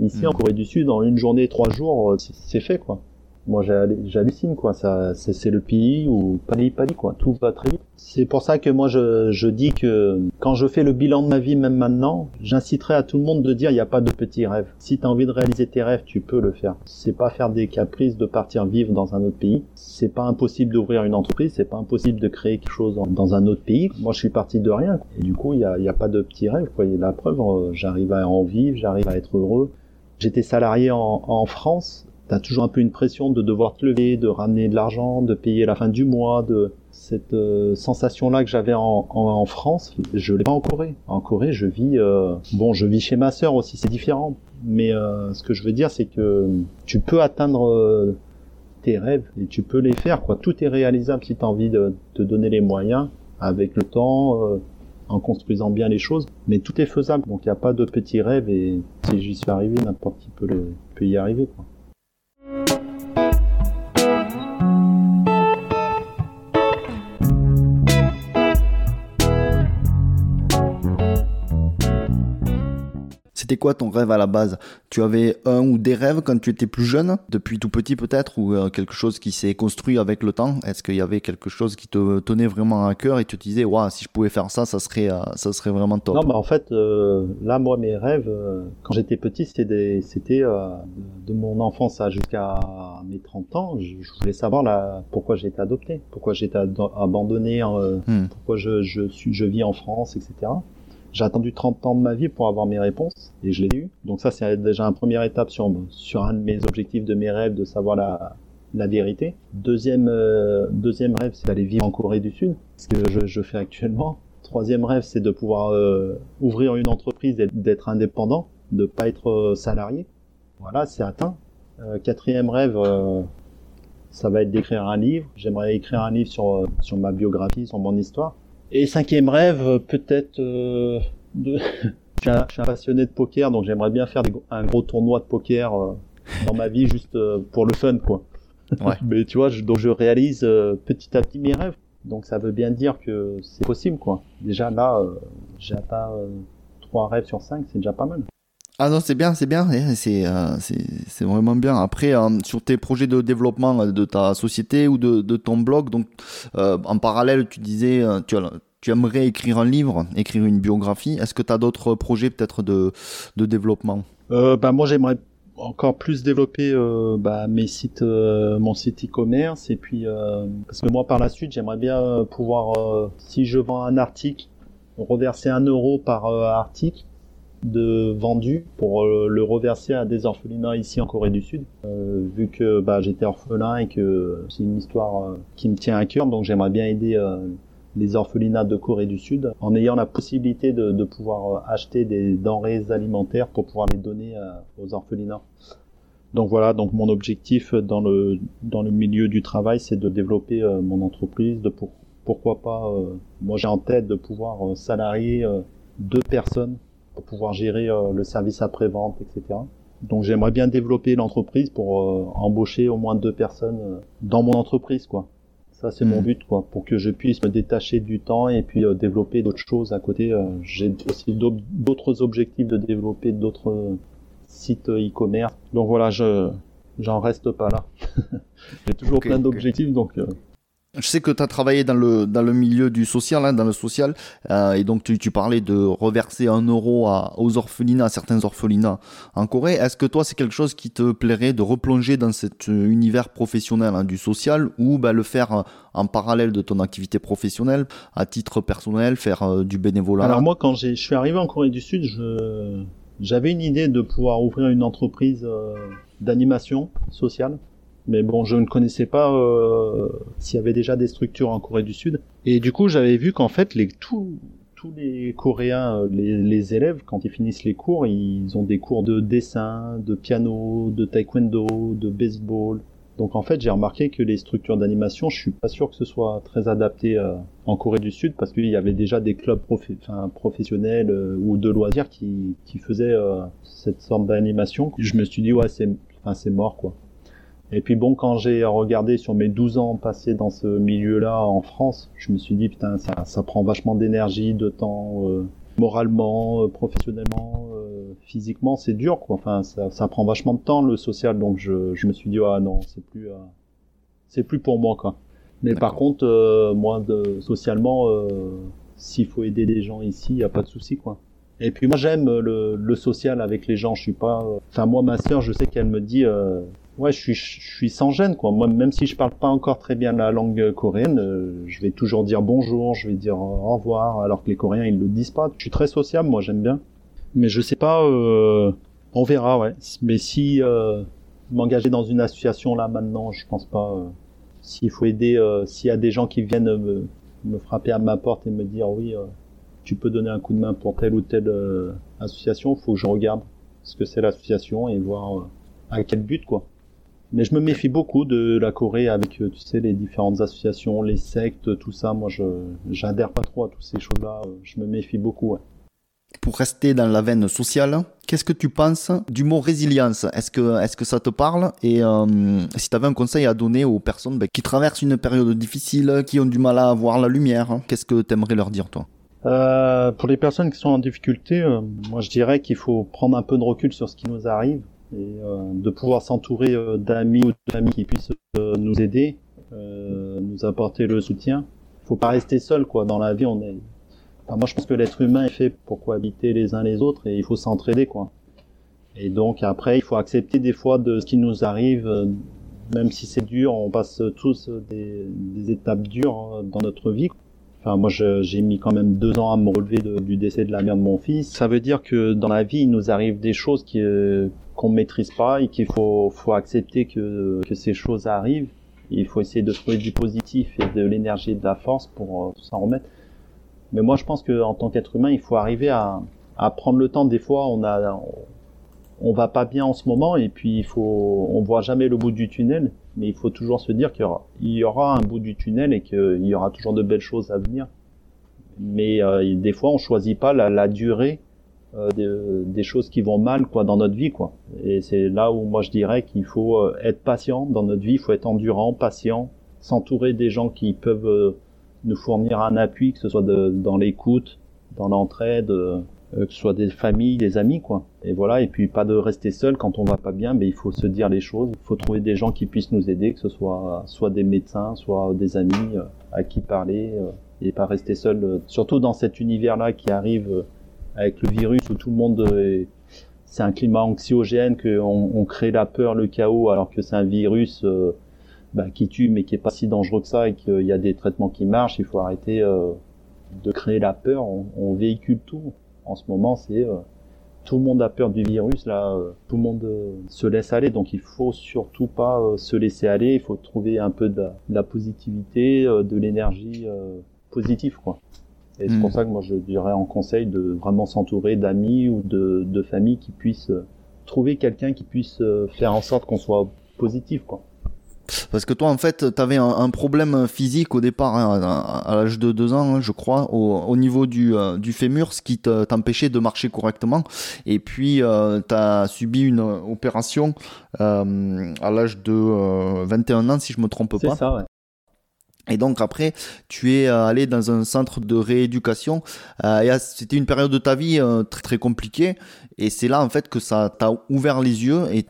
Ici, en mm. Corée du Sud, en une journée, trois jours, euh, c'est fait, quoi. Moi, j'hallucine, quoi. Ça, c'est le pays où pali pali, quoi. Tout va très vite. C'est pour ça que moi, je, je dis que quand je fais le bilan de ma vie, même maintenant, j'inciterai à tout le monde de dire, il n'y a pas de petits rêves. Si tu as envie de réaliser tes rêves, tu peux le faire. C'est pas faire des caprices de partir vivre dans un autre pays. C'est pas impossible d'ouvrir une entreprise. C'est pas impossible de créer quelque chose dans un autre pays. Moi, je suis parti de rien. Et du coup, il n'y a, y a pas de petits rêves, quoi. la preuve, euh, j'arrive à en vivre, j'arrive à être heureux. J'étais salarié en, en France, t'as toujours un peu une pression de devoir te lever, de ramener de l'argent, de payer la fin du mois, de cette euh, sensation-là que j'avais en, en, France, je l'ai pas en Corée. En Corée, je vis, euh, bon, je vis chez ma sœur aussi, c'est différent. Mais euh, ce que je veux dire, c'est que tu peux atteindre tes rêves et tu peux les faire. Quoi, tout est réalisable si tu as envie de te donner les moyens avec le temps en construisant bien les choses, mais tout est faisable, donc il n'y a pas de petits rêves, et si j'y suis arrivé, n'importe qui peut, peut y arriver. Quoi. C'était quoi ton rêve à la base? Tu avais un ou des rêves quand tu étais plus jeune, depuis tout petit peut-être, ou euh, quelque chose qui s'est construit avec le temps? Est-ce qu'il y avait quelque chose qui te tenait vraiment à cœur et tu te disais, waouh, si je pouvais faire ça, ça serait, euh, ça serait vraiment top? Non, bah en fait, euh, là, moi, mes rêves, quand j'étais petit, c'était, de mon enfance jusqu'à mes 30 ans. Je, voulais savoir pourquoi j'ai été adopté, pourquoi j'ai été abandonné, hmm. pourquoi je, je, suis, je vis en France, etc. J'ai attendu 30 ans de ma vie pour avoir mes réponses et je l'ai eu. Donc ça, c'est déjà une première étape sur, sur un de mes objectifs de mes rêves de savoir la, la vérité. Deuxième, euh, deuxième rêve, c'est d'aller vivre en Corée du Sud, ce que je, fais actuellement. Troisième rêve, c'est de pouvoir euh, ouvrir une entreprise d'être indépendant, de pas être euh, salarié. Voilà, c'est atteint. quatrième rêve, ça va être d'écrire un livre. J'aimerais écrire un livre sur, sur ma biographie, sur mon histoire. Et cinquième rêve, peut-être euh, de... je, suis un, passionné de poker, donc j'aimerais bien faire un gros tournoi de poker euh, dans ma vie juste euh, pour le fun, quoi. Ouais. Mais tu vois, je, donc je réalise petit à petit mes rêves. Donc ça veut bien dire que c'est possible, quoi. Déjà là, j'ai atteint trois rêves sur cinq, c'est déjà pas mal. Ah non, c'est bien, c'est bien, c'est c'est vraiment bien. Après, sur tes projets de développement de ta société ou de, ton blog, donc en parallèle, tu disais, tu, tu aimerais écrire un livre, écrire une biographie. Est-ce que tu as d'autres projets peut-être de, de développement? Euh, bah, Moi, j'aimerais encore plus développer euh, bah, mes sites, euh, mon site e-commerce. Et puis, euh, parce que moi, par la suite, j'aimerais bien pouvoir, si je vends un article, reverser un euro par article de vendu pour le reverser à des orphelinats ici en Corée du Sud vu que bah, j'étais orphelin et que c'est une histoire qui me tient à cœur donc j'aimerais bien aider les orphelinats de Corée du Sud en ayant la possibilité de, de pouvoir euh, acheter des denrées alimentaires pour pouvoir les donner euh, aux orphelinats. Donc voilà, donc mon objectif dans le dans le milieu du travail, c'est de développer euh, mon entreprise, de pour, pourquoi pas, moi j'ai en tête de pouvoir salarier deux personnes pour pouvoir gérer le service après-vente, etc. Donc j'aimerais bien développer l'entreprise pour embaucher au moins deux personnes dans mon entreprise, quoi. Ça, c'est mon hmm. but, quoi, pour que je puisse me détacher du temps et puis euh, développer d'autres choses à côté. Euh, j'ai aussi d'autres objectifs de développer d'autres euh, sites e-commerce. Donc voilà, je j'en reste pas là. j'ai toujours plein d'objectifs, donc je sais que tu as travaillé dans le, dans le milieu du social, hein, dans le social, euh, et donc tu, parlais de reverser un euro à, aux orphelinats, à certains orphelinats en Corée. Est-ce que toi, c'est quelque chose qui te plairait de replonger dans cet univers professionnel hein, du social ou bah, le faire en parallèle de ton activité professionnelle, à titre personnel, faire euh, du bénévolat? Alors moi, quand je suis arrivé en Corée du Sud, j'avais une idée de pouvoir ouvrir une entreprise euh, d'animation sociale mais bon, je ne connaissais pas euh, s'il y avait déjà des structures en Corée du Sud. Et du coup, j'avais vu qu'en fait, tous, les Coréens, euh, les, élèves, quand ils finissent les cours, ils ont des cours de dessin, de piano, de taekwondo, de baseball. Donc en fait, j'ai remarqué que les structures d'animation, je suis pas sûr que ce soit très adapté euh, en Corée du Sud parce qu'il y avait déjà des clubs professionnels ou de loisirs qui, faisaient cette sorte d'animation. Je me suis dit ouais, c'est mort quoi. Et puis bon, quand j'ai regardé sur mes 12 ans passés dans ce milieu-là en France, je me suis dit, putain, ça, ça prend vachement d'énergie, de temps, euh, moralement, euh, professionnellement, euh, physiquement, c'est dur, quoi. Enfin, ça, ça, prend vachement de temps, le social, donc je, je me suis dit, ah non, c'est plus, c'est plus pour moi, quoi. Mais par contre, moi, de, socialement, s'il faut aider des gens ici, il y a pas de souci, quoi. Et puis moi j'aime le, le, social avec les gens. Je suis pas. Enfin moi ma sœur, je sais qu'elle me dit, euh, ouais, je suis, je suis sans gêne, quoi. Moi, même si je parle pas encore très bien la langue coréenne, euh, je vais toujours dire bonjour, je vais dire au revoir, alors que les Coréens, ils le disent pas. Je suis très sociable, moi, j'aime bien. Mais je sais pas, euh, on verra, ouais. Mais si euh, m'engager dans une association là maintenant, je pense pas. Euh, s'il faut aider, s'il y a des gens qui viennent me, me, frapper à ma porte et me dire oui, tu peux donner un coup de main pour telle ou telle association, faut que je regarde ce que c'est l'association et voir à quel but, quoi. Mais je me méfie beaucoup de la Corée avec, euh, tu sais, les différentes associations, les sectes, tout ça. Moi, je j'adhère pas trop à toutes ces choses-là. Euh, je me méfie beaucoup, ouais. Pour rester dans la veine sociale, qu'est-ce que tu penses du mot résilience? Est-ce que, est-ce que ça te parle? Et euh, si tu avais un conseil à donner aux personnes ben, qui traversent une période difficile, qui ont du mal à voir la lumière, qu'est-ce que tu aimerais leur dire, toi? Euh, Pour les personnes qui sont en difficulté, euh, moi je dirais qu'il faut prendre un peu de recul sur ce qui nous arrive et euh, de pouvoir s'entourer euh, d'amis ou d'amis qui puissent nous aider, nous apporter le soutien. Faut pas rester seul quoi. Dans la vie, on est. Enfin, moi je pense que l'être humain est fait pour cohabiter les uns les autres et il faut s'entraider quoi. Et donc après, il faut accepter des fois de ce qui nous arrive, même si c'est dur, on passe tous des, des étapes dures hein, dans notre vie. Enfin, moi, j'ai mis quand même deux ans à me relever du décès de la mère de mon fils. Ça veut dire que dans la vie, il nous arrive des choses qui euh, qu'on maîtrise pas et qu'il faut, faut accepter que, que ces choses arrivent. Il faut essayer de trouver du positif et de l'énergie et de la force pour euh, s'en remettre. Mais moi, je pense que en tant qu'être humain, il faut arriver à, à prendre le temps. Des fois, on a, on va pas bien en ce moment et puis il faut, on voit jamais le bout du tunnel, mais il faut toujours se dire qu'il y y aura un bout du tunnel et qu'il y aura toujours de belles choses à venir. Mais euh, des fois, on choisit pas la, la durée euh, des choses qui vont mal quoi dans notre vie quoi. Et c'est là où moi je dirais qu'il faut euh, être patient dans notre vie, il faut être endurant, patient, s'entourer des gens qui peuvent nous fournir un appui, que ce soit de, dans l'écoute, dans l'entraide euh, que ce soit des familles, des amis, quoi. Et voilà, et puis pas de rester seul quand on va pas bien, mais il faut se dire les choses, il faut trouver des gens qui puissent nous aider, que ce soit soit des médecins, soit des amis euh, à qui parler, euh, et pas rester seul, surtout dans cet univers-là qui arrive avec le virus où tout le monde est... c'est un climat anxiogène, qu'on on crée la peur, le chaos, alors que c'est un virus bah, qui tue mais qui est pas si dangereux que ça et qu'il y a des traitements qui marchent. Il faut arrêter de créer la peur. On, on véhicule tout en ce moment, c'est euh, tout le monde a peur du virus, là, euh, tout le monde euh, se laisse aller, donc il faut surtout pas se laisser aller, il faut trouver un peu de, la positivité, de l'énergie positive, quoi. Et c'est pour hmm. ça que moi je dirais en conseil de vraiment s'entourer d'amis ou de, de familles qui puissent trouver quelqu'un qui puisse faire en sorte qu'on soit positif, quoi. Parce que toi, en fait, tu avais un, problème physique au départ, hein, à, l'âge de 2 ans, hein, je crois, au, niveau du, euh, du, fémur, ce qui t'empêchait de marcher correctement. Et puis, euh, tu as subi une opération euh, à l'âge de 21 ans, si je me trompe pas. C'est ça, ouais. Et donc après, tu es euh, allé dans un centre de rééducation. Euh, C'était une période de ta vie euh, très, compliquée. Et c'est là en fait que ça t'a ouvert les yeux et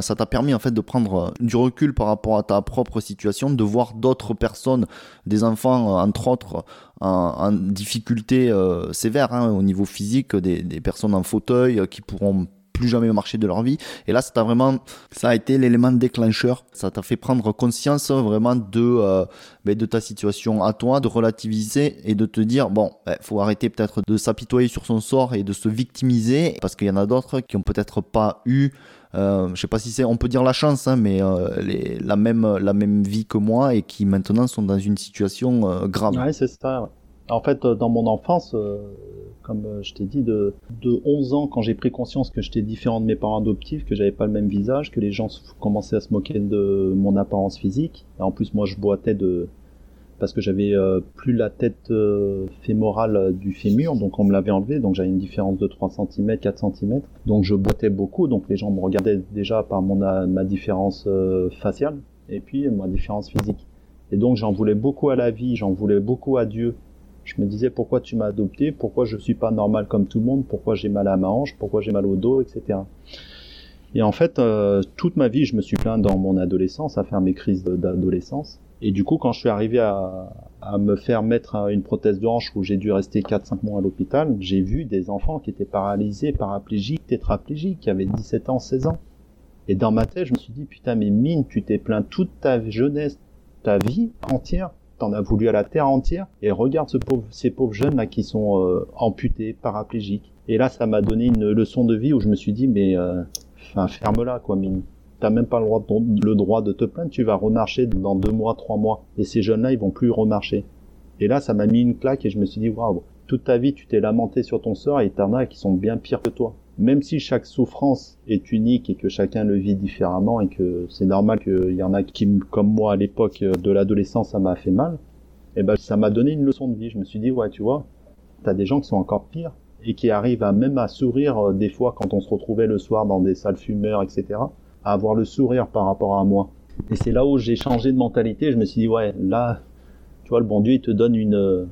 ça t'a permis en fait de prendre du recul par rapport à ta propre situation, de voir d'autres personnes, des enfants entre autres, en, en difficulté sévère hein, au niveau physique, des, des personnes en fauteuil qui pourront plus jamais marché de leur vie. Et là, ça vraiment, ça a été l'élément déclencheur. Ça t'a fait prendre conscience vraiment de, euh, ben, de ta situation à toi, de relativiser et de te dire, bon, il ben, faut arrêter peut-être de s'apitoyer sur son sort et de se victimiser parce qu'il y en a d'autres qui ont peut-être pas eu euh, je sais pas si c'est, on peut dire la chance, hein, mais euh, les, la même la même vie que moi et qui maintenant sont dans une situation euh, grave. Ouais, c'est ça. En fait, dans mon enfance, comme euh, je t'ai dit, de, de 11 ans, quand j'ai pris conscience que j'étais différent de mes parents adoptifs, que j'avais pas le même visage, que les gens commençaient à se moquer de mon apparence physique. En plus, moi, je boitais de parce que j'avais euh, plus la tête euh, fémorale du fémur, donc on me l'avait enlevé, donc j'avais une différence de 3 cm, 4 cm, donc je boitais beaucoup, donc les gens me regardaient déjà par mon ma différence faciale et puis ma différence physique. Et donc j'en voulais beaucoup à la vie, j'en voulais beaucoup à Dieu, je me disais pourquoi tu m'as adopté, pourquoi je suis pas normal comme tout le monde, pourquoi j'ai mal à ma hanche, pourquoi j'ai mal au dos, etc. Et en fait, euh, toute ma vie, je me suis plaint dans mon adolescence à faire mes crises d'adolescence. Et du coup, quand je suis arrivé à, à me faire mettre une prothèse de hanche où j'ai dû rester 4-5 mois à l'hôpital, j'ai vu des enfants qui étaient paralysés, paraplégiques, tétraplégiques, qui avaient 17 ans, 16 ans. Et dans ma tête, je me suis dit, putain, mais mine, tu t'es plaint toute ta jeunesse, ta vie entière t'en as voulu à la terre entière. Et regarde ces pauvres jeunes là qui sont euh, amputés, paraplégiques. Et là, ça m'a donné une leçon de vie où je me suis dit, mais euh, ferme-la, quoi, mine. T'as même pas le droit, de, le droit de te plaindre. Tu vas remarcher dans deux mois, trois mois. Et ces jeunes-là, ils vont plus remarcher. Et là, ça m'a mis une claque et je me suis dit, waouh, toute ta vie, tu t'es lamenté sur ton sort et t'en as qui sont bien pires que toi. Même si chaque souffrance est unique et que chacun le vit différemment et que c'est normal qu'il y en a qui, comme moi à l'époque de l'adolescence, ça m'a fait mal, et eh ben ça m'a donné une leçon de vie. Je me suis dit, ouais, tu vois, t'as des gens qui sont encore pires et qui arrivent à même à sourire euh, des fois quand on se retrouvait le soir dans des salles fumeurs, etc., à avoir le sourire par rapport à moi. Et c'est là où j'ai changé de mentalité. Je me suis dit, ouais, là, tu vois, le bon Dieu, il te donne une,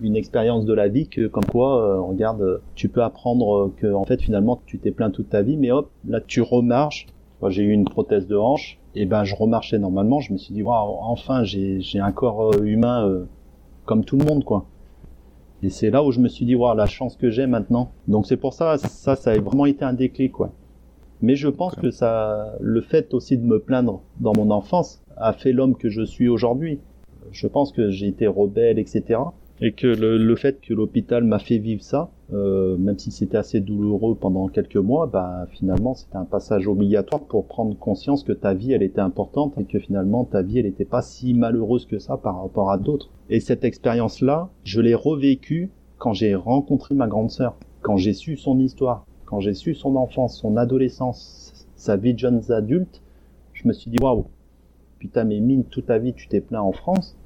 une expérience de la vie que comme quoi regarde tu peux apprendre que en fait finalement tu t'es plaint toute ta vie mais hop là tu remarches. Moi j'ai eu une prothèse de hanche. Et ben je remarchais normalement. Je me suis dit waouh enfin j'ai j'ai un corps humain comme tout le monde quoi. Et c'est là où je me suis dit waouh la chance que j'ai maintenant. Donc c'est pour ça ça ça a vraiment été un déclic quoi. Mais je pense que ça le fait aussi de me plaindre dans mon enfance a fait l'homme que je suis aujourd'hui. Je pense que j'ai été rebelle etc et que le, le fait que l'hôpital m'a fait vivre ça, euh, même si c'était assez douloureux pendant quelques mois, bah finalement c'était un passage obligatoire pour prendre conscience que ta vie elle était importante et que finalement ta vie elle n'était pas si malheureuse que ça par rapport à d'autres. Et cette expérience là, je l'ai revécue quand j'ai rencontré ma grande sœur, quand j'ai su son histoire, quand j'ai su son enfance, son adolescence, sa vie de jeunes adultes, je me suis dit waouh, putain mais mine toute ta vie tu t'es plaint en France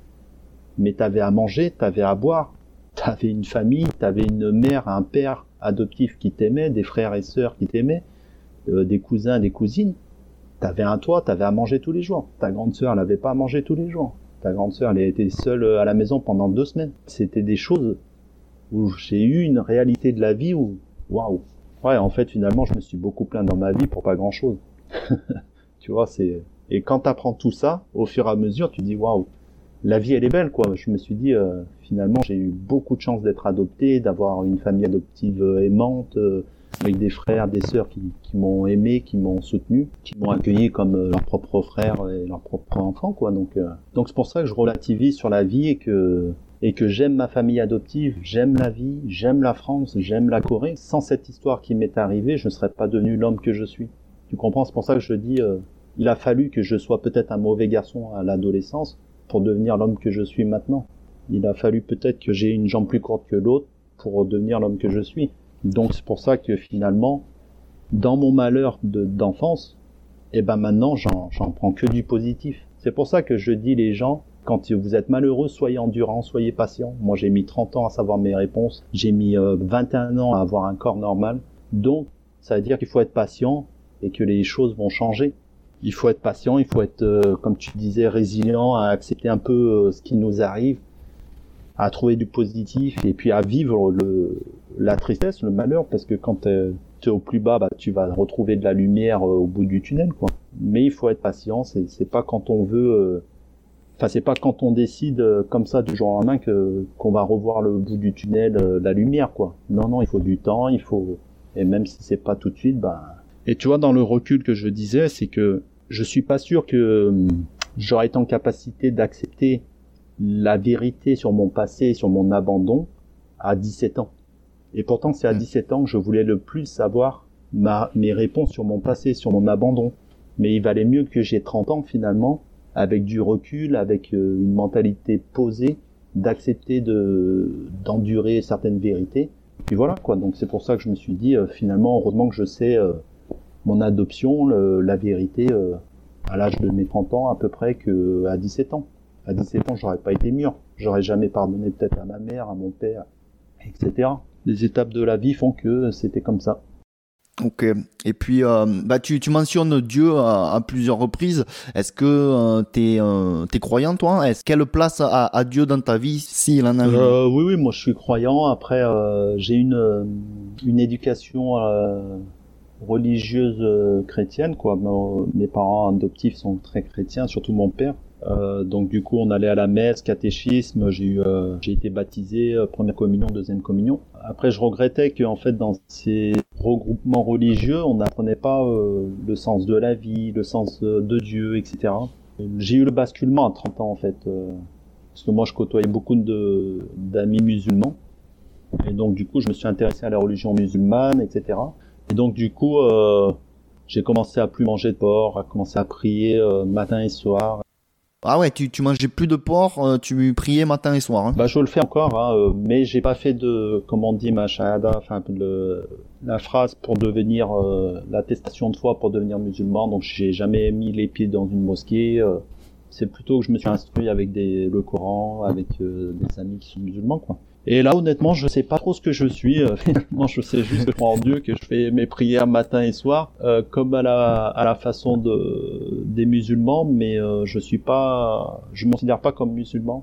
mais t'avais à manger, t'avais à boire, t'avais une famille, t'avais une mère, un père adoptif qui t'aimait, des frères et sœurs qui t'aimaient, euh, des cousins, des cousines. T'avais un toit, t'avais à manger tous les jours. Ta grande sœur, elle avait pas à manger tous les jours. Ta grande sœur, elle était seule à la maison pendant deux semaines. C'était des choses où j'ai eu une réalité de la vie où, waouh. Ouais, en fait, finalement, je me suis beaucoup plaint dans ma vie pour pas grand chose. tu vois, c'est, et quand t'apprends tout ça, au fur et à mesure, tu dis waouh, la vie elle est belle quoi. Je me suis dit euh, finalement j'ai eu beaucoup de chance d'être adopté, d'avoir une famille adoptive euh, aimante, euh, avec des frères, des sœurs qui, qui m'ont aimé, qui m'ont soutenu, qui m'ont accueilli comme leur propre frère et leur propre enfant quoi. Donc donc c'est pour ça que je relativise sur la vie et que et que j'aime ma famille adoptive, j'aime la vie, j'aime la France, j'aime la Corée. Sans cette histoire qui m'est arrivée, je ne serais pas devenu l'homme que je suis. Tu comprends? C'est pour ça que je dis il a fallu que je sois peut-être un mauvais garçon à l'adolescence pour devenir l'homme que je suis maintenant. Il a fallu peut-être que j'ai une jambe plus courte que l'autre pour devenir l'homme que je suis. Donc c'est pour ça que finalement, dans mon malheur d'enfance, eh ben maintenant j'en prends que du positif. C'est pour ça que je dis les gens, quand vous êtes malheureux, soyez endurant, soyez patient. Moi j'ai mis 30 ans à savoir mes réponses, j'ai mis 21 euh, ans à avoir un corps normal. Donc ça veut dire qu'il faut être patient et que les choses vont changer il faut être patient, il faut être, euh, comme tu disais, résilient, à accepter un peu euh, ce qui nous arrive, à trouver du positif et puis à vivre le, la tristesse, le malheur, parce que quand tu es au plus bas, bah, tu vas retrouver de la lumière euh, au bout du tunnel, quoi. Mais il faut être patient, c'est pas quand on veut, enfin c'est pas quand on décide comme ça du jour au lendemain que qu'on va revoir le bout du tunnel, la lumière, quoi. Non, non, il faut du temps, il faut, et même si c'est pas tout de suite, bah et tu vois, dans le recul que je disais, c'est que je suis pas sûr que hum, j'aurais été en capacité d'accepter la vérité sur mon passé, sur mon abandon à 17 ans. Et pourtant, c'est à 17 mm. ans que je voulais le plus savoir ma, mes réponses sur mon passé, sur mon abandon. Mais il valait mieux que j'ai 30 ans finalement, avec du recul, avec euh, une mentalité posée, d'accepter de d'endurer certaines vérités. Puis voilà quoi. Donc c'est pour ça que je me suis dit euh, finalement, heureusement que je sais euh, mon adoption, la vérité, euh, à l'âge de mes 30 ans à peu près que à 17 ans. À 17 ans, j'aurais pas été mûr. J'aurais jamais pardonné peut-être à ma mère, à mon père, etc. Les étapes de la vie font que c'était comme ça. Ok. Et puis, euh, bah, tu, tu mentionnes Dieu à, plusieurs reprises. Est-ce que euh, tu es, euh, croyant, toi? Est-ce quelle place a, a, Dieu dans ta vie, s'il en a euh, Oui, oui, moi je suis croyant. Après, j'ai une, une éducation religieuse euh, chrétienne quoi. Mes parents adoptifs sont très chrétiens, surtout mon père. Euh, donc du coup on allait à la messe, catéchisme, j'ai eu, euh, j'ai été baptisé, euh, première communion, deuxième communion. Après je regrettais que en fait dans ces regroupements religieux on n'apprenait pas le sens de la vie, le sens de Dieu, etc. J'ai eu le basculement à 30 ans en fait, parce que moi je côtoyais beaucoup de d'amis musulmans et donc du coup je me suis intéressé à la religion musulmane, etc. Et donc du coup, euh, j'ai commencé à plus manger de porc, à commencer à prier euh, matin et soir. Ah ouais, tu, tu mangeais plus de porc, euh, tu priais matin et soir. Hein. Bah je le fais encore, hein, euh, mais j'ai pas fait de, comment on dit, ma shahada, enfin la phrase pour devenir l'attestation de foi pour devenir musulman. Donc j'ai jamais mis les pieds dans une mosquée. c'est plutôt que je me suis instruit avec des, le Coran, avec des amis qui sont musulmans, quoi. Et là, honnêtement, je sais pas trop ce que je suis. Euh, finalement, je sais juste que je crois en Dieu, que je fais mes prières matin et soir, euh, comme à la, à la façon de, des musulmans, mais euh, je suis pas, je me considère pas comme musulman.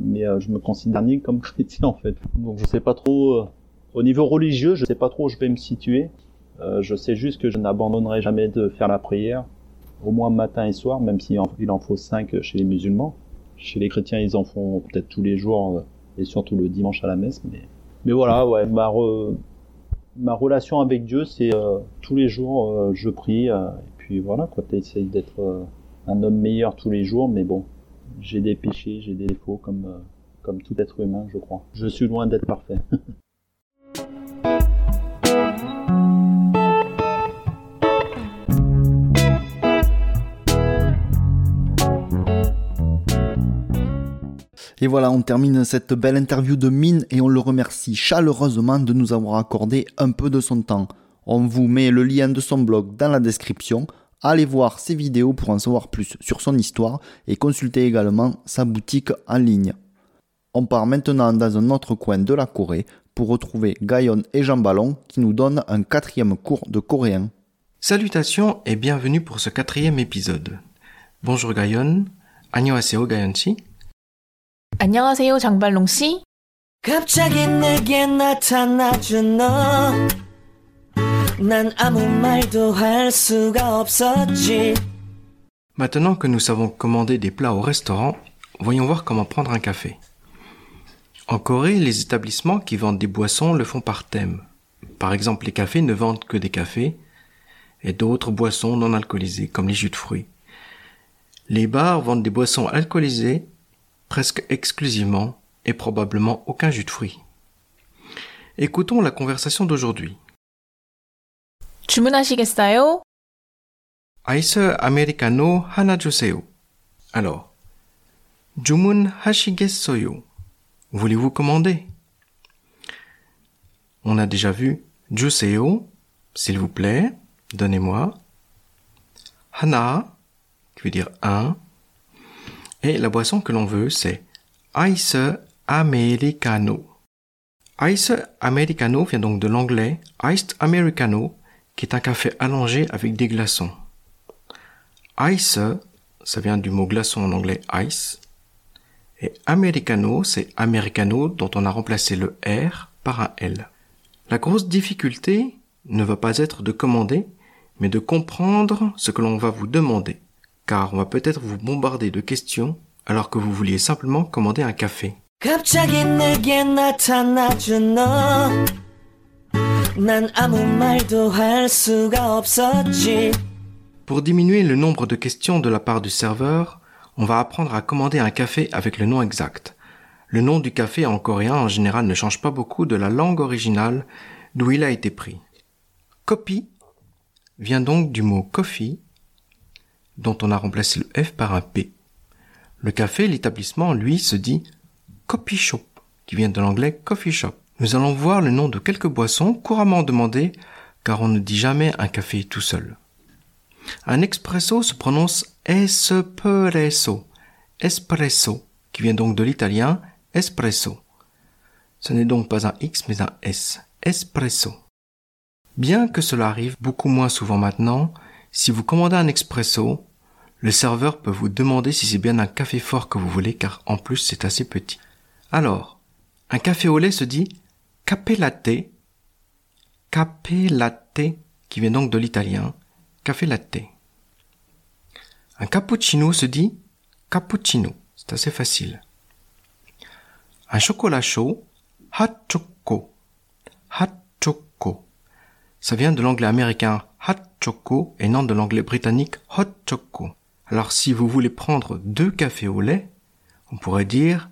mais je me considère ni comme chrétien en fait. Donc je sais pas trop. au niveau religieux, je sais pas trop où je vais me situer. Je sais juste que je n'abandonnerai jamais de faire la prière, au moins matin et soir, même s'il en, il en faut cinq chez les musulmans. Chez les chrétiens, ils en font peut-être tous les jours et surtout le dimanche à la messe. Mais, mais voilà, ouais, ma, re- ma relation avec Dieu, c'est euh, tous les jours, euh, je prie. euh, et puis voilà, quoi, t'essayes d'être euh, un homme meilleur tous les jours, mais bon, j'ai des péchés, j'ai des défauts comme, euh, comme tout être humain, je crois. Je suis loin d'être parfait. Et voilà, on termine cette belle interview de Mine et on le remercie chaleureusement de nous avoir accordé un peu de son temps. On vous met le lien de son blog dans la description. Allez voir ses vidéos pour en savoir plus sur son histoire et consultez également sa boutique en ligne. On part maintenant dans un autre coin de la Corée pour retrouver Gaïon et Jean Ballon qui nous donnent un quatrième cours de coréen. Salutations et bienvenue pour ce quatrième épisode. Bonjour Gayon. 안녕하세요 가연 씨. 안녕하세요, 장발롱 씨. 갑자기 내게 나타나준 너. 난 아무 말도 할 수가 없었지. Maintenant que nous savons commander des plats au restaurant, voyons voir comment prendre un café. En Corée, les établissements qui vendent des boissons le font par thème. Par exemple, les cafés ne vendent que des cafés et d'autres boissons non alcoolisées comme les jus de fruits. Les bars vendent des boissons alcoolisées presque exclusivement et probablement aucun jus de fruits. Écoutons la conversation d'aujourd'hui. 주문하시겠어요? 아이스 아메리카노 하나 주세요. Alors, 주문하시겠어요? Voulez-vous commander? On a déjà vu 주세요, s'il vous plaît, donnez-moi. 하나, qui veut dire un. et la boisson que l'on veut, c'est Ice Americano. Ice Americano vient donc de l'anglais Iced Americano, qui est un café allongé avec des glaçons. Ice, ça vient du mot glaçon en anglais ice. Et Americano, c'est Americano dont on a remplacé le R par un L. La grosse difficulté ne va pas être de commander, mais de comprendre ce que l'on va vous demander car on va peut-être vous bombarder de questions alors que vous vouliez simplement commander un café. Pour diminuer le nombre de questions de la part du serveur, on va apprendre à commander un café avec le nom exact. Le nom du café en coréen en général ne change pas beaucoup de la langue originale d'où il a été pris. Copie vient donc du mot coffee dont on a remplacé le F par un P. Le café, l'établissement, lui, se dit coffee shop, qui vient de l'anglais coffee shop. Nous allons voir le nom de quelques boissons couramment demandées, car on ne dit jamais un café tout seul. Un expresso se prononce espresso, espresso, qui vient donc de l'italien espresso. Ce n'est donc pas un X mais un S, espresso. Bien que cela arrive beaucoup moins souvent maintenant, si vous commandez un expresso, le serveur peut vous demander si c'est bien un café fort que vous voulez car en plus c'est assez petit. Alors, un café au lait se dit caffè latte, qui vient donc de l'italien, café latte. Un cappuccino se dit cappuccino. C'est assez facile. Un chocolat chaud, hot choco. Hot. Ça vient de l'anglais américain hot choco et non de l'anglais britannique hot choco. Alors si vous voulez prendre deux cafés au lait, on pourrait dire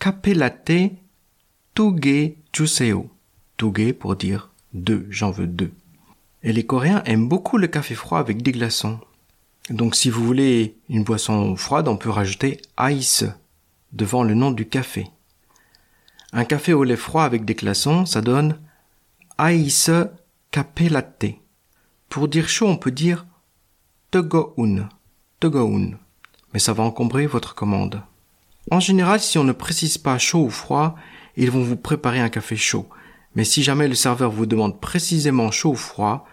café latte tuge juseo. Pour dire deux, j'en veux deux. Et les Coréens aiment beaucoup le café froid avec des glaçons. Donc si vous voulez une boisson froide, on peut rajouter ice devant le nom du café. Un café au lait froid avec des glaçons, ça donne ice café. Pour dire chaud, on peut dire tegoun, tegoun. Mais ça va encombrer votre commande. En général, si on ne précise pas chaud ou froid, ils vont vous préparer un café chaud. Mais si jamais le serveur vous demande précisément chaud ou froid,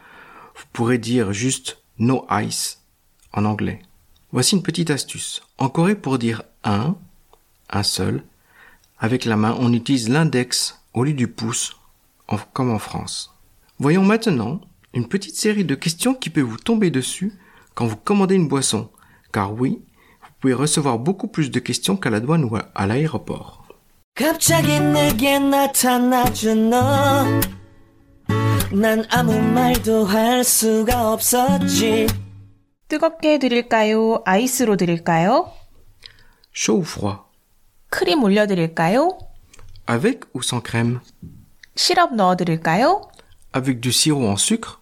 vous pourrez dire juste no ice en anglais. Voici une petite astuce. En Corée, pour dire un, un seul. Avec la main, on utilise l'index au lieu du pouce, comme en France. Voyons maintenant une petite série de questions qui peut vous tomber dessus quand vous commandez une boisson. Car oui, vous pouvez recevoir beaucoup plus de questions qu'à la douane ou à- à l'aéroport. 갑자기 내게 나타나준 너. 난 아무 말도 할 수가 없었지. 뜨겁게 드릴까요? 아이스로 드릴까요? Chaud ou froid 크림 올려드릴까요? Avec ou sans crème 시럽 넣어드릴까요? Avec du sirop en sucre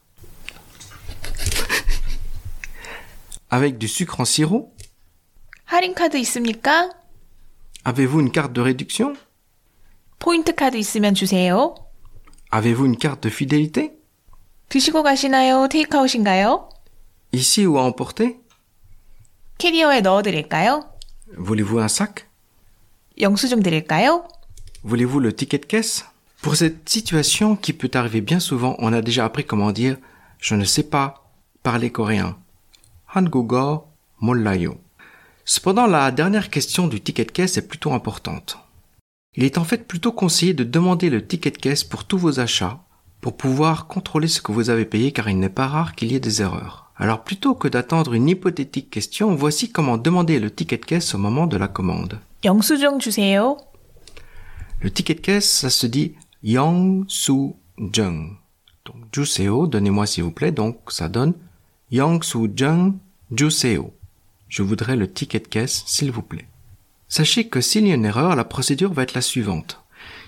Avec du sucre en sirop 할인카드 있습니까? Avez-vous une carte de réduction 포인트 카드 있으면 주세요. Avez-vous une carte de fidélité 드시고 가시나요? 테이크아웃인가요? Ici ou à emporter 캐리어에 넣어드릴까요? Voulez-vous un sac 영수증 드릴까요? Voulez-vous le ticket de caisse Pour cette situation qui peut arriver bien souvent, on a déjà appris comment dire je ne sais pas parler coréen. Hangugo Mollayo. Cependant, la dernière question du ticket de caisse est plutôt importante. Il est en fait plutôt conseillé de demander le ticket de caisse pour tous vos achats, pour pouvoir contrôler ce que vous avez payé car il n'est pas rare qu'il y ait des erreurs. Alors plutôt que d'attendre une hypothétique question, voici comment demander le ticket de caisse au moment de la commande. Le ticket de caisse, ça se dit Yang Su Jung. Donc, juseo, donnez-moi s'il vous plaît, donc ça donne Yang Su Jung Juseo. Je voudrais le ticket de caisse, s'il vous plaît. Sachez que s'il y a une erreur, la procédure va être la suivante.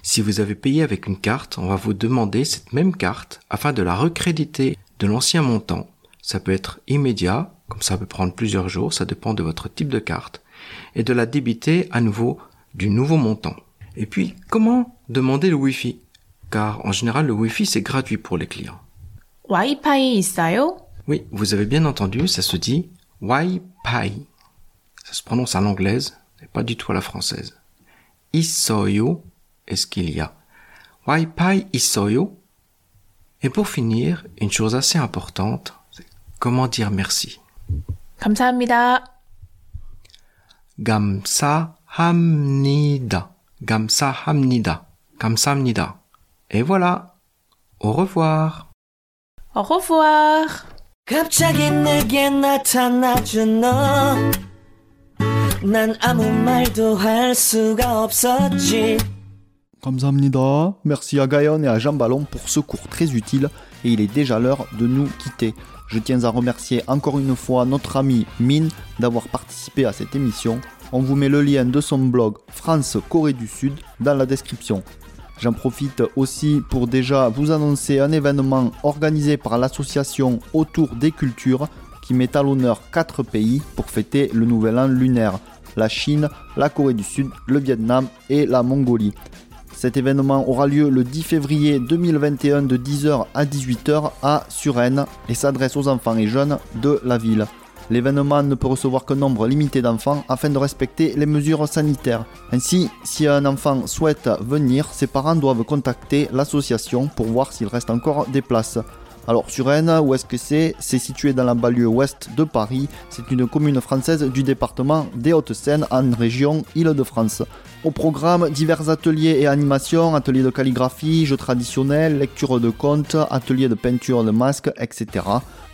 Si vous avez payé avec une carte, on va vous demander cette même carte afin de la recréditer de l'ancien montant. Ça peut être immédiat, comme ça peut prendre plusieurs jours, ça dépend de votre type de carte, et de la débiter à nouveau du nouveau montant. Et puis, comment demander le Wi-Fi Car en général, le Wi-Fi c'est gratuit pour les clients. 와이파이 있어요? Oui, vous avez bien entendu, ça se dit Wi-Fi. Ça se prononce à l'anglaise, et pas du tout à la française. Isoyo, est-ce qu'il y a Wi-Fi isoyo. Et pour finir, une chose assez importante, c'est comment dire merci. 감사합니다. 감사합니다. 감사합니다. 감사합니다. Et voilà. Au revoir. Au revoir. 갑자기 내게 나타나준 너. 난 아무 말도 할 수가 없었지. 감사합니다. Merci à Gaïon et à Jean Ballon pour ce cours très utile et il est déjà l'heure de nous quitter. Je tiens à remercier encore une fois notre ami Min d'avoir participé à cette émission. On vous met le lien de son blog France Corée du Sud dans la description. J'en profite aussi pour déjà vous annoncer un événement organisé par l'association Autour des Cultures qui met à l'honneur 4 pays pour fêter le nouvel an lunaire. La Chine, la Corée du Sud, le Vietnam et la Mongolie. Cet événement aura lieu le 10 février 2021 de 10h à 18h à Suresnes et s'adresse aux enfants et jeunes de la ville. L'événement ne peut recevoir qu'un nombre limité d'enfants afin de respecter les mesures sanitaires. Ainsi, si un enfant souhaite venir, ses parents doivent contacter l'association pour voir s'il reste encore des places. Alors Suresnes, où est-ce que c'est? C'est situé dans la banlieue ouest de Paris. C'est une commune française du département des Hauts-de-Seine en région Île-de-France. Au programme, divers ateliers et animations, ateliers de calligraphie, jeux traditionnels, lecture de contes, ateliers de peinture de masques, etc.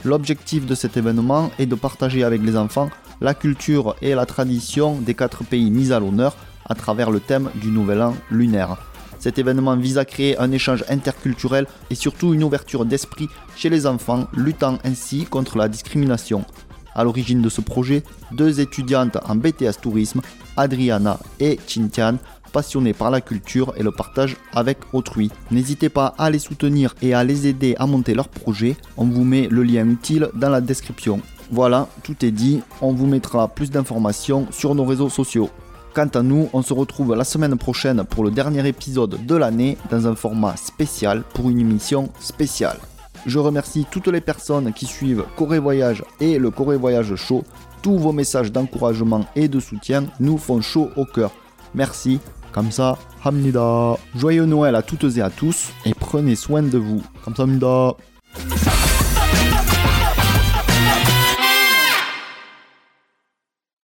L'objectif de cet événement est de partager avec les enfants la culture et la tradition des quatre pays mis à l'honneur à travers le thème du Nouvel An lunaire. Cet événement vise à créer un échange interculturel et surtout une ouverture d'esprit chez les enfants, luttant ainsi contre la discrimination. À l'origine de ce projet, deux étudiantes en BTS Tourisme, Adriana et Chintian, passionnées par la culture et le partage avec autrui. N'hésitez pas à les soutenir et à les aider à monter leur projet. On vous met le lien utile dans la description. Voilà, tout est dit. On vous mettra plus d'informations sur nos réseaux sociaux. Quant à nous, on se retrouve la semaine prochaine pour le dernier épisode de l'année dans un format spécial pour une émission spéciale. Je remercie toutes les personnes qui suivent Corée Voyage et le Corée Voyage Show. Tous vos messages d'encouragement et de soutien nous font chaud au cœur. Merci, ça, Hamnida. Joyeux Noël à toutes et à tous et prenez soin de vous. Ça, Hamnida.